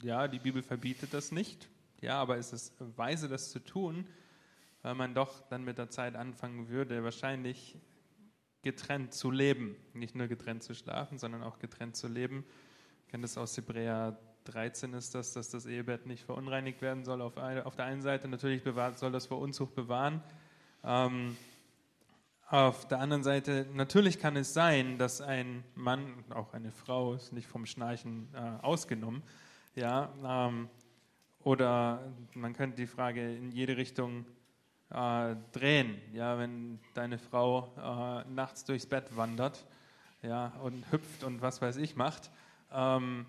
Ja, die Bibel verbietet das nicht. Ja, aber ist es weise, das zu tun, weil man doch dann mit der Zeit anfangen würde, wahrscheinlich getrennt zu leben. Nicht nur getrennt zu schlafen, sondern auch getrennt zu leben. Ich kenne das aus Hebräer 13 ist das, dass das Ehebett nicht verunreinigt werden soll. Auf, der einen Seite natürlich bewahrt, soll das vor Unzucht bewahren. Ähm, auf der anderen Seite, natürlich kann es sein, dass ein Mann, auch eine Frau, ist nicht vom Schnarchen äh, ausgenommen, ja, ähm, oder man könnte die Frage in jede Richtung äh, drehen, ja, wenn deine Frau äh, nachts durchs Bett wandert, ja, und hüpft und was weiß ich macht, ähm,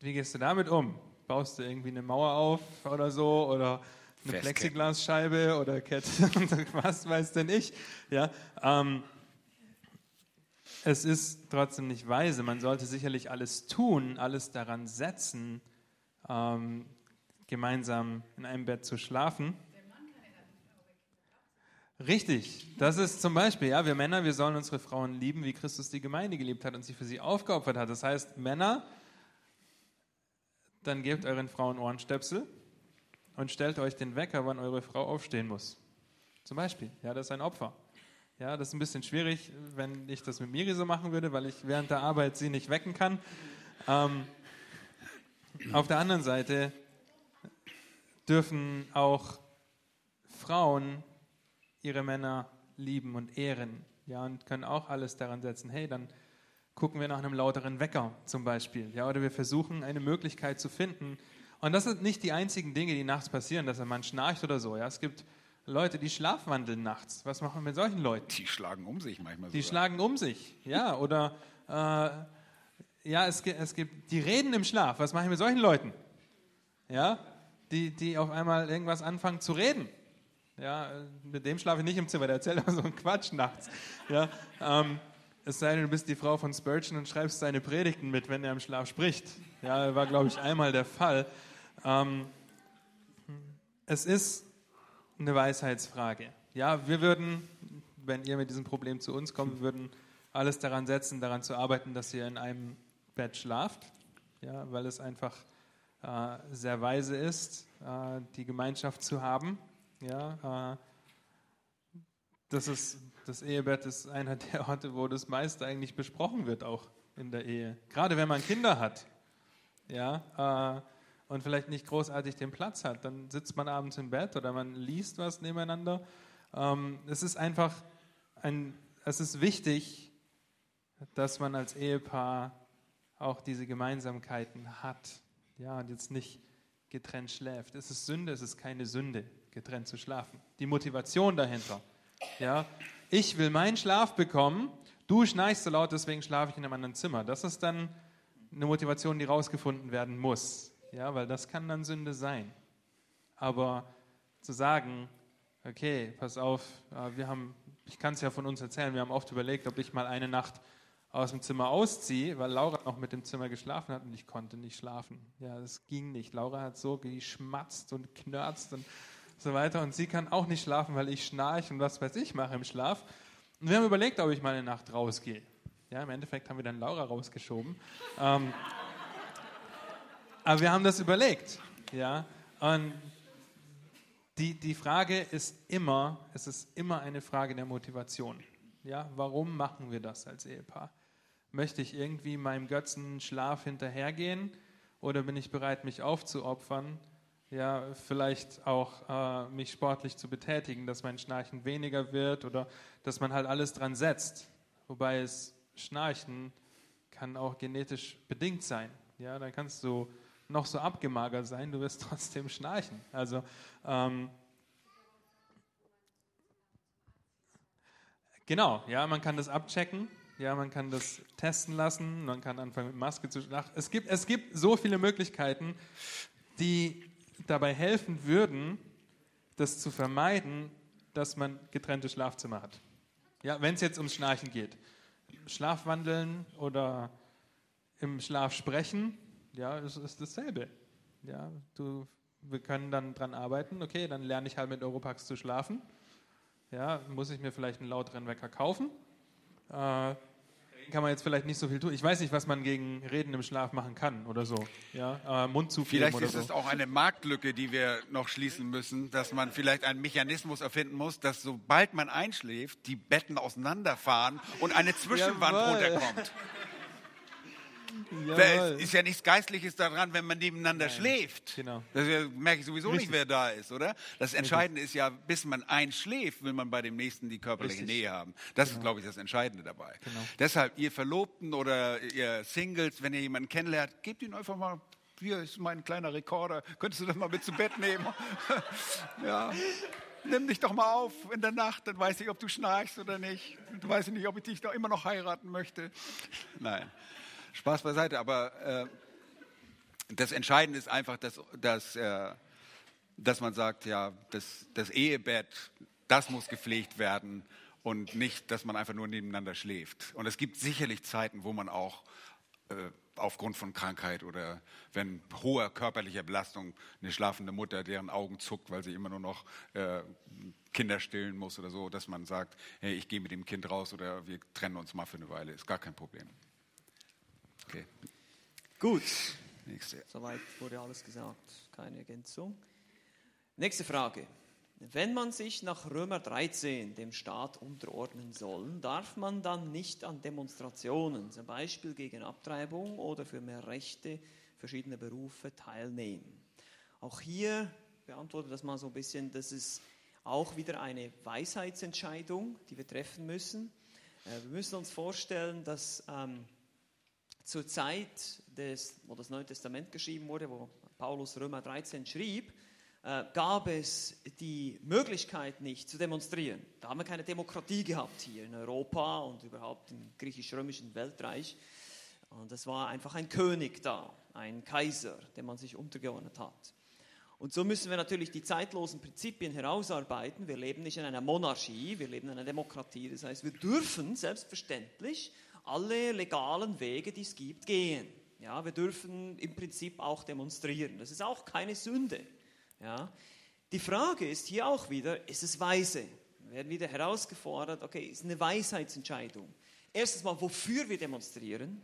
wie gehst du damit um? Baust du irgendwie eine Mauer auf oder so oder eine Festketten. Plexiglasscheibe oder Kette, was weiß denn ich? Ja, ähm, es ist trotzdem nicht weise. Man sollte sicherlich alles tun, alles daran setzen, ähm, gemeinsam in einem Bett zu schlafen. Richtig, das ist zum Beispiel, ja, wir Männer, wir sollen unsere Frauen lieben, wie Christus die Gemeinde geliebt hat und sie für sie aufgeopfert hat. Das heißt, Männer, dann gebt euren Frauen Ohrenstöpsel und stellt euch den Wecker, wann eure Frau aufstehen muss. Zum Beispiel, ja, das ist ein Opfer. Ja, das ist ein bisschen schwierig, wenn ich das mit Miri so machen würde, weil ich während der Arbeit sie nicht wecken kann. Ähm, auf der anderen Seite dürfen auch Frauen ihre Männer lieben und ehren, ja, und können auch alles daran setzen. Hey, dann gucken wir nach einem lauteren Wecker zum Beispiel, ja, oder wir versuchen eine Möglichkeit zu finden, und das sind nicht die einzigen Dinge, die nachts passieren, dass ein Mann schnarcht oder so. Ja? Es gibt Leute, die schlafwandeln nachts. Was machen wir mit solchen Leuten? Die schlagen um sich manchmal. Die sogar. schlagen um sich, ja. Oder äh, ja, es, es gibt, die reden im Schlaf. Was mache ich mit solchen Leuten? Ja, die, die auf einmal irgendwas anfangen zu reden. Ja, mit dem schlafe ich nicht im Zimmer, der erzählt aber so einen Quatsch nachts. Ja, ähm, es sei denn, du bist die Frau von Spurgeon und schreibst seine Predigten mit, wenn er im Schlaf spricht. Ja, war, glaube ich, einmal der Fall. Ähm, es ist eine Weisheitsfrage. Ja, wir würden, wenn ihr mit diesem Problem zu uns kommt, würden alles daran setzen, daran zu arbeiten, dass ihr in einem Bett schlaft, ja, weil es einfach äh, sehr weise ist, äh, die Gemeinschaft zu haben. Ja, äh, das, ist, das Ehebett ist einer der Orte, wo das meiste eigentlich besprochen wird, auch in der Ehe. Gerade wenn man Kinder hat. Ja, äh, und vielleicht nicht großartig den Platz hat, dann sitzt man abends im Bett oder man liest was nebeneinander. Ähm, es ist einfach ein, es ist wichtig, dass man als Ehepaar auch diese Gemeinsamkeiten hat. Ja, und jetzt nicht getrennt schläft. Es ist Sünde, es ist keine Sünde, getrennt zu schlafen. Die Motivation dahinter. Ja, ich will meinen Schlaf bekommen, du schnarchst so laut, deswegen schlafe ich in einem anderen Zimmer. Das ist dann eine Motivation, die rausgefunden werden muss ja, weil das kann dann Sünde sein. Aber zu sagen, okay, pass auf, äh, wir haben, ich kann es ja von uns erzählen, wir haben oft überlegt, ob ich mal eine Nacht aus dem Zimmer ausziehe, weil Laura noch mit dem Zimmer geschlafen hat und ich konnte nicht schlafen. Ja, das ging nicht. Laura hat so geschmatzt und knörzt und so weiter und sie kann auch nicht schlafen, weil ich schnarche und was weiß ich mache im Schlaf. Und wir haben überlegt, ob ich mal eine Nacht rausgehe. Ja, im Endeffekt haben wir dann Laura rausgeschoben. ähm, aber wir haben das überlegt. Ja? Und die, die Frage ist immer, es ist immer eine Frage der Motivation. Ja? Warum machen wir das als Ehepaar? Möchte ich irgendwie meinem Götzen Schlaf hinterhergehen oder bin ich bereit, mich aufzuopfern? Ja, vielleicht auch äh, mich sportlich zu betätigen, dass mein Schnarchen weniger wird oder dass man halt alles dran setzt. Wobei es Schnarchen kann auch genetisch bedingt sein. Ja, dann kannst du noch so abgemagert sein, du wirst trotzdem schnarchen. Also ähm, genau, ja, man kann das abchecken, ja, man kann das testen lassen, man kann anfangen mit Maske zu schlafen. Es gibt, es gibt so viele Möglichkeiten, die dabei helfen würden, das zu vermeiden, dass man getrennte Schlafzimmer hat. Ja, wenn es jetzt ums Schnarchen geht. Schlafwandeln oder im Schlaf sprechen, ja, es ist dasselbe. Ja, du, wir können dann dran arbeiten, okay, dann lerne ich halt mit Europax zu schlafen. Ja, muss ich mir vielleicht einen lauteren Wecker kaufen? Äh, kann man jetzt vielleicht nicht so viel tun. Ich weiß nicht, was man gegen Reden im Schlaf machen kann oder so. Ja, äh, Mund zukleben Vielleicht ist so. es auch eine Marktlücke, die wir noch schließen müssen, dass man vielleicht einen Mechanismus erfinden muss, dass sobald man einschläft, die Betten auseinanderfahren und eine Zwischenwand Jawohl. runterkommt. Jawohl. Es ist ja nichts Geistliches daran, wenn man nebeneinander schläft. genau. Das merke ich sowieso Richtig. nicht, wer da ist, oder? Das Entscheidende ist ja, bis man einschläft, will man bei dem Nächsten die körperliche Richtig. Nähe haben. Das ist, glaube ich, das Entscheidende dabei. Genau. Deshalb, ihr Verlobten oder ihr Singles, wenn ihr jemanden kennenlernt, gebt ihn einfach mal, hier ist mein kleiner Rekorder, könntest du das mal mit zu Bett nehmen? ja. Nimm dich doch mal auf in der Nacht, dann weiß ich, ob du schnarchst oder nicht. Du weißt nicht, ob ich dich doch immer noch heiraten möchte. Nein, Spaß beiseite, aber äh, das Entscheidende ist einfach, dass, dass, äh, dass man sagt, ja, das, das Ehebett, das muss gepflegt werden und nicht, dass man einfach nur nebeneinander schläft. Und es gibt sicherlich Zeiten, wo man auch äh, aufgrund von Krankheit oder wenn hoher körperlicher Belastung eine schlafende Mutter, deren Augen zuckt, weil sie immer nur noch äh, Kinder stillen muss oder so, dass man sagt, hey, ich gehe mit dem Kind raus oder wir trennen uns mal für eine Weile, ist gar kein Problem. Okay, Gut, nächste. soweit wurde alles gesagt. Keine Ergänzung. Nächste Frage. Wenn man sich nach Römer 13 dem Staat unterordnen soll, darf man dann nicht an Demonstrationen, zum Beispiel gegen Abtreibung oder für mehr Rechte verschiedener Berufe, teilnehmen. Auch hier beantwortet das mal so ein bisschen, das ist auch wieder eine Weisheitsentscheidung, die wir treffen müssen. Äh, Wir müssen uns vorstellen, dass ähm, zur Zeit, des, wo das Neue Testament geschrieben wurde, wo Paulus Römer 13 schrieb, äh, gab es die Möglichkeit nicht zu demonstrieren. Da haben wir keine Demokratie gehabt hier in Europa und überhaupt im griechisch-römischen Weltreich. Und es war einfach ein König da, ein Kaiser, dem man sich untergeordnet hat. Und so müssen wir natürlich die zeitlosen Prinzipien herausarbeiten. Wir leben nicht in einer Monarchie, wir leben in einer Demokratie. Das heißt, wir dürfen selbstverständlich alle legalen Wege, die es gibt, gehen. Ja, wir dürfen im Prinzip auch demonstrieren. Das ist auch keine Sünde. Ja. Die Frage ist hier auch wieder, ist es weise? Wir werden wieder herausgefordert, okay, ist eine Weisheitsentscheidung. Erstens mal, wofür wir demonstrieren,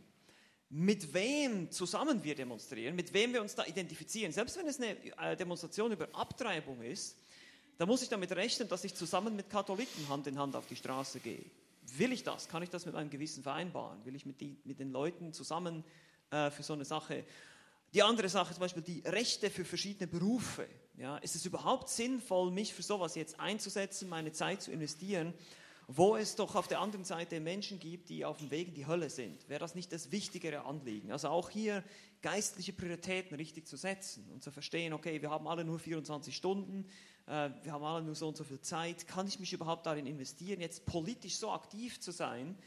mit wem zusammen wir demonstrieren, mit wem wir uns da identifizieren. Selbst wenn es eine äh, Demonstration über Abtreibung ist, da muss ich damit rechnen, dass ich zusammen mit Katholiken Hand in Hand auf die Straße gehe. Will ich das? Kann ich das mit meinem Gewissen vereinbaren? Will ich mit, die, mit den Leuten zusammen äh, für so eine Sache? Die andere Sache zum Beispiel die Rechte für verschiedene Berufe. Ja, ist es überhaupt sinnvoll, mich für sowas jetzt einzusetzen, meine Zeit zu investieren, wo es doch auf der anderen Seite Menschen gibt, die auf dem Weg in die Hölle sind? Wäre das nicht das wichtigere Anliegen? Also auch hier geistliche Prioritäten richtig zu setzen und zu verstehen, okay, wir haben alle nur 24 Stunden, äh, wir haben alle nur so und so viel Zeit, kann ich mich überhaupt darin investieren, jetzt politisch so aktiv zu sein?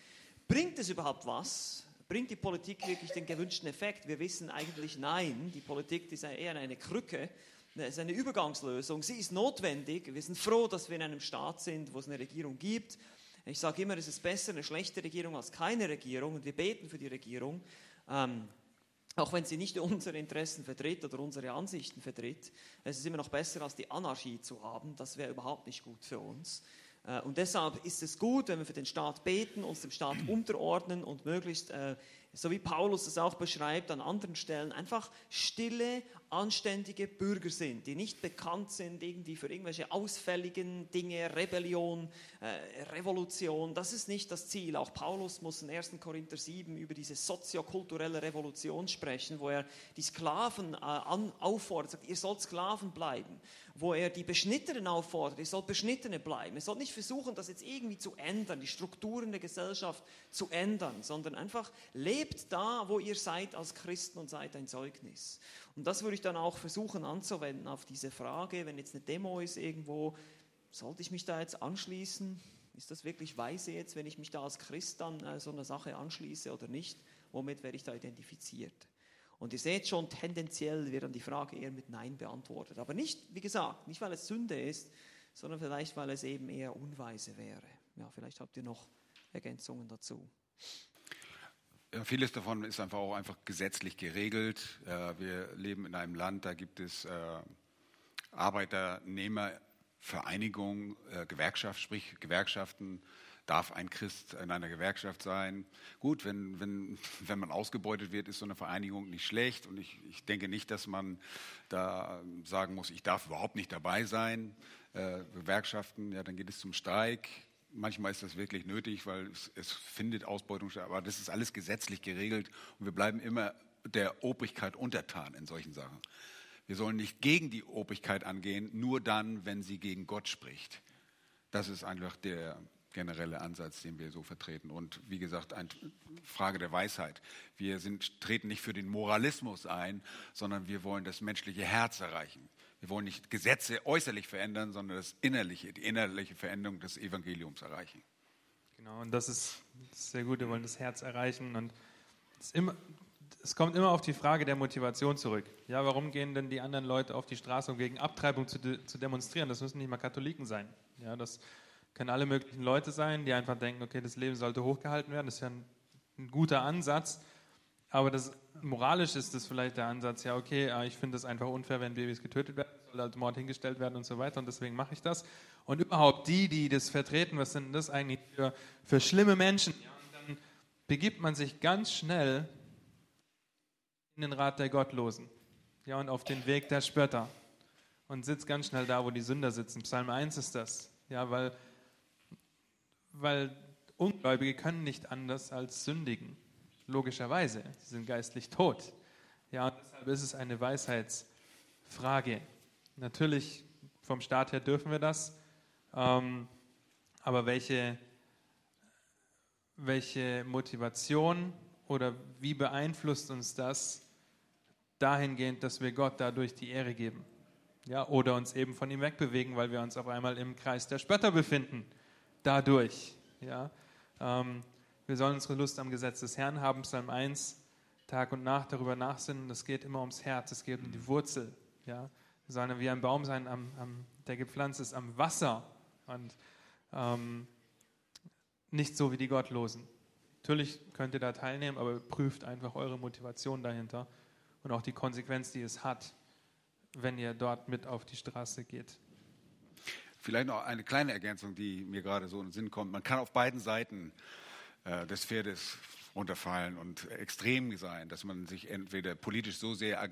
Bringt es überhaupt was? Bringt die Politik wirklich den gewünschten Effekt? Wir wissen eigentlich nein. Die Politik ist eher eine Krücke, es ist eine Übergangslösung. Sie ist notwendig. Wir sind froh, dass wir in einem Staat sind, wo es eine Regierung gibt. Ich sage immer, es ist besser eine schlechte Regierung als keine Regierung und wir beten für die Regierung. Ähm, auch wenn sie nicht unsere Interessen vertritt oder unsere Ansichten vertritt, es ist immer noch besser, als die Anarchie zu haben. Das wäre überhaupt nicht gut für uns. Äh, Und deshalb ist es gut, wenn wir für den Staat beten, uns dem Staat unterordnen und möglichst, äh, so wie Paulus es auch beschreibt an anderen Stellen, einfach stille, anständige Bürger sind, die nicht bekannt sind irgendwie für irgendwelche ausfälligen Dinge, Rebellion, äh, Revolution. Das ist nicht das Ziel. Auch Paulus muss in 1. Korinther 7 über diese soziokulturelle Revolution sprechen, wo er die Sklaven äh, an, auffordert, sagt, ihr sollt Sklaven bleiben. Wo er die Beschnittenen auffordert, ihr sollt Beschnittene bleiben. Ihr sollt nicht versuchen, das jetzt irgendwie zu ändern, die Strukturen der Gesellschaft zu ändern, sondern einfach lebt da, wo ihr seid als Christen und seid ein Zeugnis. Und das würde ich dann auch versuchen anzuwenden auf diese Frage, wenn jetzt eine Demo ist irgendwo, sollte ich mich da jetzt anschließen? Ist das wirklich weise jetzt, wenn ich mich da als Christ dann äh, so einer Sache anschließe oder nicht? Womit werde ich da identifiziert? Und ihr seht schon, tendenziell wird dann die Frage eher mit Nein beantwortet. Aber nicht, wie gesagt, nicht weil es Sünde ist, sondern vielleicht weil es eben eher unweise wäre. Ja, vielleicht habt ihr noch Ergänzungen dazu. Ja, vieles davon ist einfach auch einfach gesetzlich geregelt. Äh, wir leben in einem Land, da gibt es äh, Arbeiternehmer Vereinigung, äh, Gewerkschaft, sprich Gewerkschaften, darf ein Christ in einer Gewerkschaft sein. Gut, wenn, wenn, wenn man ausgebeutet wird, ist so eine Vereinigung nicht schlecht. Und ich, ich denke nicht, dass man da sagen muss, ich darf überhaupt nicht dabei sein. Äh, Gewerkschaften, ja, dann geht es zum Streik. Manchmal ist das wirklich nötig, weil es, es findet Ausbeutung statt. Aber das ist alles gesetzlich geregelt und wir bleiben immer der Obrigkeit untertan in solchen Sachen. Wir sollen nicht gegen die Obrigkeit angehen, nur dann, wenn sie gegen Gott spricht. Das ist einfach der generelle Ansatz, den wir so vertreten. Und wie gesagt, eine Frage der Weisheit. Wir sind, treten nicht für den Moralismus ein, sondern wir wollen das menschliche Herz erreichen. Wir wollen nicht Gesetze äußerlich verändern, sondern das innerliche, die innerliche Veränderung des Evangeliums erreichen. Genau, und das ist, sehr gut. Wir wollen das Herz erreichen. Und es, immer, es kommt immer auf die Frage der Motivation zurück. Ja, warum gehen denn die anderen Leute auf die Straße, um gegen Abtreibung zu, de, zu demonstrieren? Das müssen nicht mal Katholiken sein. Ja, das können alle möglichen Leute sein, die einfach denken, okay, das Leben sollte hochgehalten werden. Das ist ja ein, ein guter Ansatz. Aber das, moralisch ist das vielleicht der Ansatz, ja, okay, äh, ich finde es einfach unfair, wenn Babys getötet werden, soll als Mord hingestellt werden und so weiter und deswegen mache ich das. Und überhaupt die, die das vertreten, was sind das eigentlich für, für schlimme Menschen? Ja, und dann begibt man sich ganz schnell in den Rat der Gottlosen ja, und auf den Weg der Spötter und sitzt ganz schnell da, wo die Sünder sitzen. Psalm 1 ist das, ja, weil weil Ungläubige können nicht anders als sündigen. Logischerweise, sie sind geistlich tot. Ja, deshalb ist es eine Weisheitsfrage. Natürlich, vom Staat her dürfen wir das, ähm, aber welche, welche Motivation oder wie beeinflusst uns das dahingehend, dass wir Gott dadurch die Ehre geben? Ja, oder uns eben von ihm wegbewegen, weil wir uns auf einmal im Kreis der Spötter befinden dadurch. Ja? Ähm, wir sollen unsere Lust am Gesetz des Herrn haben, Psalm 1, Tag und Nacht darüber nachsinnen. Es geht immer ums Herz, es geht um die Wurzel. Ja? Wir sollen wie ein Baum sein, am, am, der gepflanzt ist am Wasser und ähm, nicht so wie die Gottlosen. Natürlich könnt ihr da teilnehmen, aber prüft einfach eure Motivation dahinter und auch die Konsequenz, die es hat, wenn ihr dort mit auf die Straße geht. Vielleicht noch eine kleine Ergänzung, die mir gerade so in den Sinn kommt. Man kann auf beiden Seiten äh, des Pferdes runterfallen und extrem sein, dass man sich entweder politisch so sehr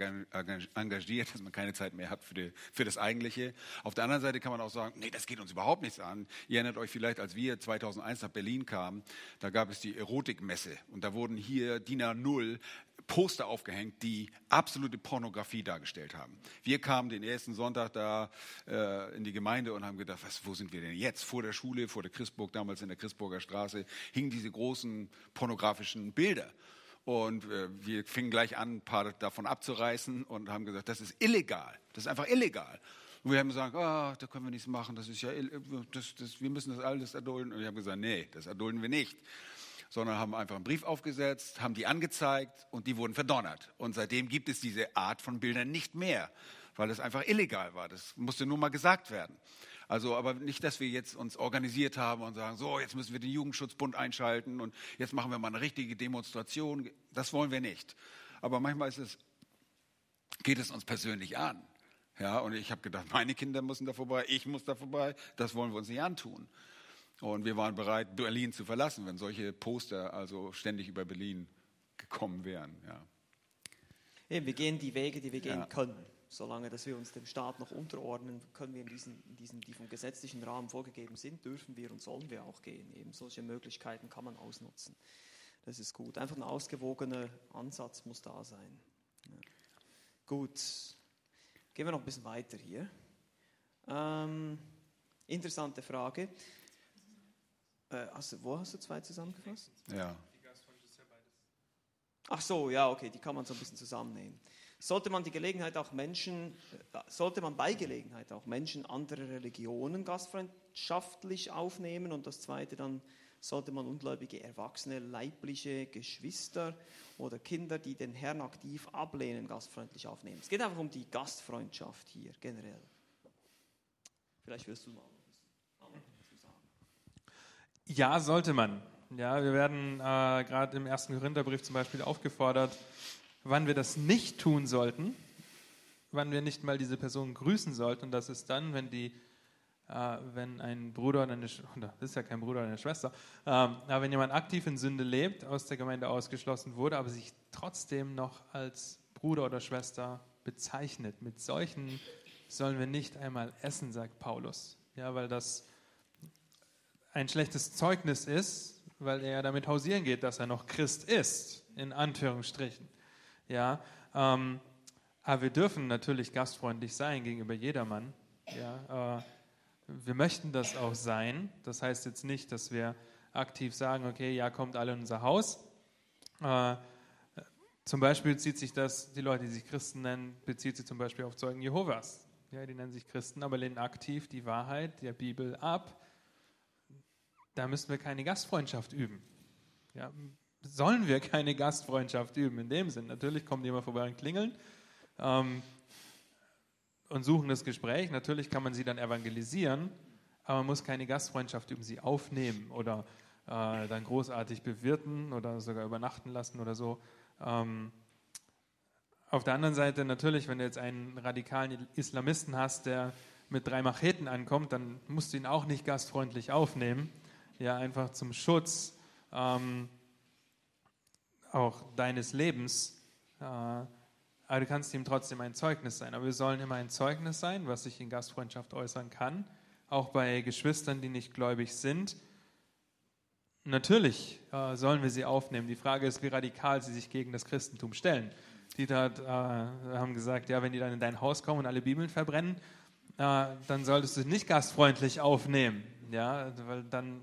engagiert, dass man keine Zeit mehr hat für, die, für, das Eigentliche. Auf der anderen Seite kann man auch sagen, nee, das geht uns überhaupt nichts an. Ihr erinnert euch vielleicht, als wir 2001 nach Berlin kamen, da gab es die Erotikmesse und da wurden hier DIN A0 Poster aufgehängt, die absolute Pornografie dargestellt haben. Wir kamen den ersten Sonntag da äh, in die Gemeinde und haben gedacht, was, wo sind wir denn jetzt? Vor der Schule, vor der Christburg, damals in der Christburger Straße, hingen diese großen pornografischen Bilder. Und äh, wir fingen gleich an, ein paar davon abzureißen und haben gesagt, das ist illegal. Das ist einfach illegal. Und wir haben gesagt, oh, da können wir nichts machen, das ist ja, das, das, wir müssen das alles erdulden. Und wir haben gesagt, nee, das erdulden wir nicht sondern haben einfach einen Brief aufgesetzt, haben die angezeigt und die wurden verdonnert. Und seitdem gibt es diese Art von Bildern nicht mehr, weil es einfach illegal war. Das musste nur mal gesagt werden. Also, aber nicht, dass wir jetzt uns organisiert haben und sagen, so, jetzt müssen wir den Jugendschutzbund einschalten und jetzt machen wir mal eine richtige Demonstration. Das wollen wir nicht. Aber manchmal es, geht es uns persönlich an. Ja, und ich habe gedacht, meine Kinder müssen da vorbei, ich muss da vorbei. Das wollen wir uns nicht antun. Und wir waren bereit, Berlin zu verlassen, wenn solche Poster also ständig über Berlin gekommen wären. Ja. Eben, wir gehen die Wege, die wir gehen ja. können. Solange dass wir uns dem Staat noch unterordnen, können wir in diesen, in diesen, die vom gesetzlichen Rahmen vorgegeben sind, dürfen wir und sollen wir auch gehen. Eben solche Möglichkeiten kann man ausnutzen. Das ist gut. Einfach ein ausgewogener Ansatz muss da sein. Ja. Gut. Gehen wir noch ein bisschen weiter hier. Ähm, interessante Frage. Äh, hast wo hast du zwei zusammengefasst? Ja. Ach so, ja, okay, die kann man so ein bisschen zusammennehmen. Sollte man die Gelegenheit auch Menschen, äh, sollte man bei Gelegenheit auch Menschen anderer Religionen gastfreundschaftlich aufnehmen? Und das zweite dann, sollte man ungläubige Erwachsene, leibliche Geschwister oder Kinder, die den Herrn aktiv ablehnen, gastfreundlich aufnehmen? Es geht einfach um die Gastfreundschaft hier generell. Vielleicht wirst du mal. Ja, sollte man. Ja, wir werden äh, gerade im ersten Korintherbrief zum Beispiel aufgefordert, wann wir das nicht tun sollten, wann wir nicht mal diese Person grüßen sollten. Und das ist dann, wenn die äh, wenn ein Bruder oder eine, oder das ist ja kein Bruder oder eine Schwester, ähm, aber wenn jemand aktiv in Sünde lebt, aus der Gemeinde ausgeschlossen wurde, aber sich trotzdem noch als Bruder oder Schwester bezeichnet. Mit solchen sollen wir nicht einmal essen, sagt Paulus. Ja, weil das ein schlechtes Zeugnis ist, weil er damit hausieren geht, dass er noch Christ ist, in Anführungsstrichen. Ja, ähm, aber wir dürfen natürlich gastfreundlich sein gegenüber jedermann. Ja, äh, wir möchten das auch sein. Das heißt jetzt nicht, dass wir aktiv sagen, okay, ja, kommt alle in unser Haus. Äh, zum Beispiel bezieht sich das, die Leute, die sich Christen nennen, bezieht sich zum Beispiel auf Zeugen Jehovas. Ja, die nennen sich Christen, aber lehnen aktiv die Wahrheit der Bibel ab. Da müssen wir keine Gastfreundschaft üben. Ja, sollen wir keine Gastfreundschaft üben in dem Sinn. Natürlich kommen die immer vorbei und klingeln ähm, und suchen das Gespräch. Natürlich kann man sie dann evangelisieren, aber man muss keine Gastfreundschaft üben, sie aufnehmen oder äh, dann großartig bewirten oder sogar übernachten lassen oder so. Ähm, auf der anderen Seite natürlich, wenn du jetzt einen radikalen Islamisten hast, der mit drei Macheten ankommt, dann musst du ihn auch nicht gastfreundlich aufnehmen. Ja, einfach zum Schutz ähm, auch deines Lebens. Äh, aber du kannst ihm trotzdem ein Zeugnis sein. Aber wir sollen immer ein Zeugnis sein, was sich in Gastfreundschaft äußern kann. Auch bei Geschwistern, die nicht gläubig sind. Natürlich äh, sollen wir sie aufnehmen. Die Frage ist, wie radikal sie sich gegen das Christentum stellen. Die dort, äh, haben gesagt, ja, wenn die dann in dein Haus kommen und alle Bibeln verbrennen, äh, dann solltest du nicht gastfreundlich aufnehmen. Ja, weil dann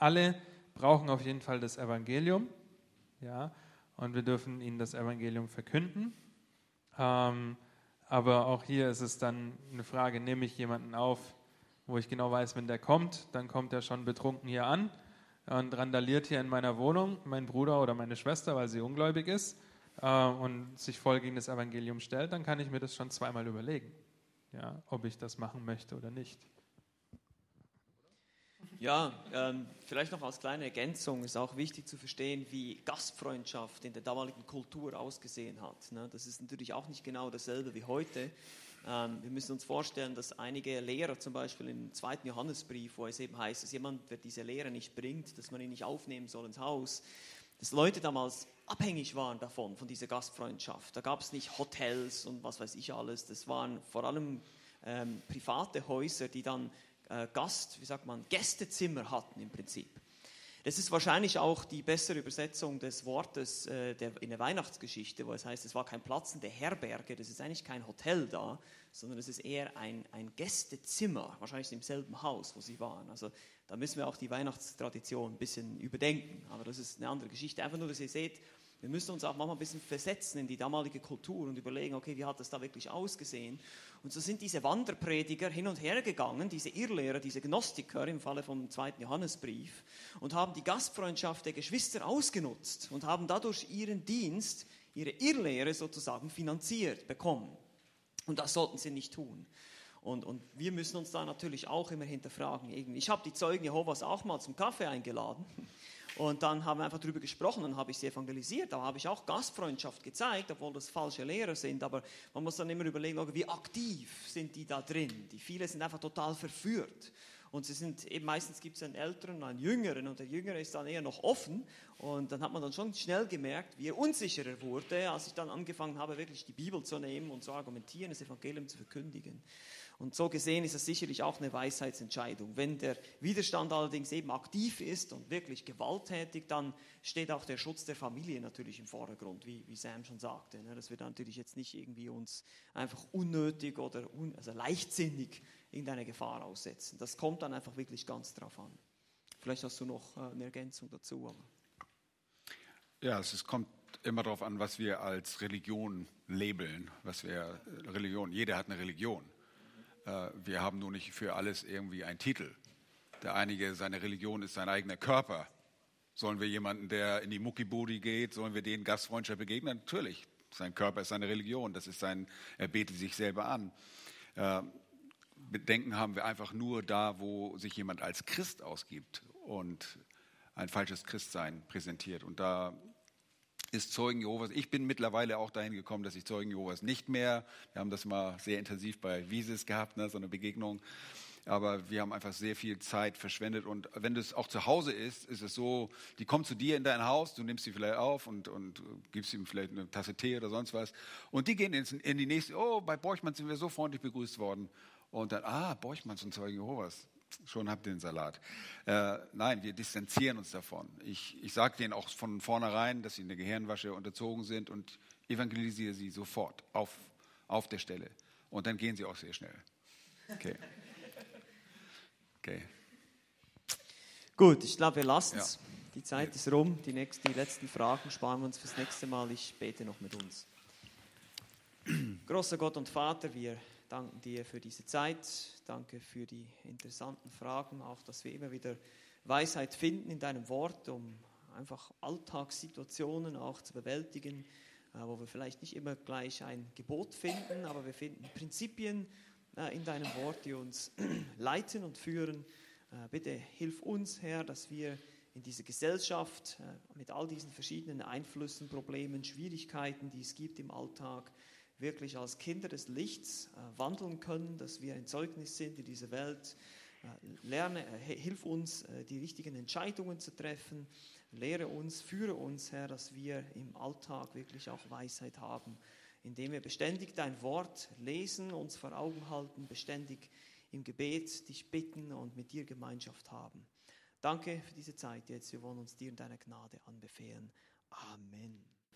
alle brauchen auf jeden Fall das Evangelium. Ja, und wir dürfen ihnen das Evangelium verkünden. Ähm, aber auch hier ist es dann eine Frage, nehme ich jemanden auf, wo ich genau weiß, wenn der kommt, dann kommt er schon betrunken hier an und randaliert hier in meiner Wohnung, mein Bruder oder meine Schwester, weil sie ungläubig ist äh, und sich voll gegen das Evangelium stellt, dann kann ich mir das schon zweimal überlegen, ja, ob ich das machen möchte oder nicht. Ja, ähm, vielleicht noch als kleine Ergänzung ist auch wichtig zu verstehen, wie Gastfreundschaft in der damaligen Kultur ausgesehen hat. Ne? Das ist natürlich auch nicht genau dasselbe wie heute. Ähm, wir müssen uns vorstellen, dass einige Lehrer zum Beispiel im zweiten Johannesbrief, wo es eben heißt, dass jemand, wer diese Lehre nicht bringt, dass man ihn nicht aufnehmen soll ins Haus, dass Leute damals abhängig waren davon, von dieser Gastfreundschaft. Da gab es nicht Hotels und was weiß ich alles. Das waren vor allem ähm, private Häuser, die dann äh, Gast, wie sagt man, Gästezimmer hatten im Prinzip. Das ist wahrscheinlich auch die bessere Übersetzung des Wortes äh, der, in der Weihnachtsgeschichte, wo es heißt, es war kein Platz in der Herberge, das ist eigentlich kein Hotel da, sondern es ist eher ein, ein Gästezimmer, wahrscheinlich im selben Haus, wo sie waren. Also da müssen wir auch die Weihnachtstradition ein bisschen überdenken, aber das ist eine andere Geschichte. Einfach nur, dass ihr seht, wir müssen uns auch manchmal ein bisschen versetzen in die damalige Kultur und überlegen, okay, wie hat das da wirklich ausgesehen? Und so sind diese Wanderprediger hin und her gegangen, diese Irrlehrer, diese Gnostiker im Falle vom zweiten Johannesbrief, und haben die Gastfreundschaft der Geschwister ausgenutzt und haben dadurch ihren Dienst, ihre Irrlehre sozusagen finanziert bekommen. Und das sollten sie nicht tun. Und, und wir müssen uns da natürlich auch immer hinterfragen. Ich habe die Zeugen Jehovas auch mal zum Kaffee eingeladen. Und dann haben wir einfach darüber gesprochen, dann habe ich sie evangelisiert, da habe ich auch Gastfreundschaft gezeigt, obwohl das falsche Lehrer sind. Aber man muss dann immer überlegen, wie aktiv sind die da drin. Die viele sind einfach total verführt. Und sie sind eben meistens gibt es einen Älteren und einen Jüngeren und der Jüngere ist dann eher noch offen. Und dann hat man dann schon schnell gemerkt, wie er unsicherer wurde, als ich dann angefangen habe, wirklich die Bibel zu nehmen und zu argumentieren, das Evangelium zu verkündigen. Und so gesehen ist es sicherlich auch eine Weisheitsentscheidung. Wenn der Widerstand allerdings eben aktiv ist und wirklich gewalttätig, dann steht auch der Schutz der Familie natürlich im Vordergrund, wie, wie Sam schon sagte. Ne? Dass wir da natürlich jetzt nicht irgendwie uns einfach unnötig oder un, also leichtsinnig irgendeine Gefahr aussetzen. Das kommt dann einfach wirklich ganz drauf an. Vielleicht hast du noch äh, eine Ergänzung dazu. Aber. Ja, es kommt immer darauf an, was wir als Religion labeln, was wir Religion. Jeder hat eine Religion. Äh, wir haben nur nicht für alles irgendwie einen Titel. Der einige, seine Religion ist sein eigener Körper. Sollen wir jemanden, der in die Muckibudi geht, sollen wir den Gastfreundschaft begegnen? Natürlich. Sein Körper ist seine Religion. Das ist sein, er betet sich selber an. Äh, Bedenken haben wir einfach nur da, wo sich jemand als Christ ausgibt und ein falsches Christsein präsentiert. Und da ist Zeugen Jehovas. Ich bin mittlerweile auch dahin gekommen, dass ich Zeugen Jehovas nicht mehr, wir haben das mal sehr intensiv bei Wieses gehabt, ne, so eine Begegnung, aber wir haben einfach sehr viel Zeit verschwendet. Und wenn das auch zu Hause ist, ist es so, die kommen zu dir in dein Haus, du nimmst sie vielleicht auf und, und gibst ihm vielleicht eine Tasse Tee oder sonst was. Und die gehen in, in die nächste, oh, bei Borchmann sind wir so freundlich begrüßt worden. Und dann, ah, Borchmanns und Zeugen Jehovas schon habt ihr den Salat. Äh, nein, wir distanzieren uns davon. Ich, ich sage denen auch von vornherein, dass sie eine Gehirnwasche unterzogen sind und evangelisiere sie sofort auf, auf der Stelle. Und dann gehen sie auch sehr schnell. Okay. Okay. Gut, ich glaube, wir lassen es. Ja. Die Zeit ist rum. Die, nächsten, die letzten Fragen sparen wir uns fürs nächste Mal. Ich bete noch mit uns. Großer Gott und Vater, wir danken dir für diese Zeit. Danke für die interessanten Fragen, auch dass wir immer wieder Weisheit finden in deinem Wort, um einfach Alltagssituationen auch zu bewältigen, äh, wo wir vielleicht nicht immer gleich ein Gebot finden, aber wir finden Prinzipien äh, in deinem Wort, die uns leiten und führen. Äh, bitte hilf uns, Herr, dass wir in dieser Gesellschaft mit all diesen verschiedenen Einflüssen, Problemen, Schwierigkeiten, die es gibt im Alltag, wirklich als Kinder des Lichts äh, wandeln können, dass wir ein Zeugnis sind in dieser Welt. Äh, lerne, äh, hilf uns, die richtigen Entscheidungen zu treffen. Lehre uns, führe uns, Herr, dass wir im Alltag wirklich auch Weisheit haben, indem wir beständig dein Wort lesen, uns vor Augen halten, beständig im Gebet dich bitten und mit dir Gemeinschaft haben. Danke für diese Zeit jetzt. Wir wollen uns dir in deiner Gnade anbefehlen. Amen.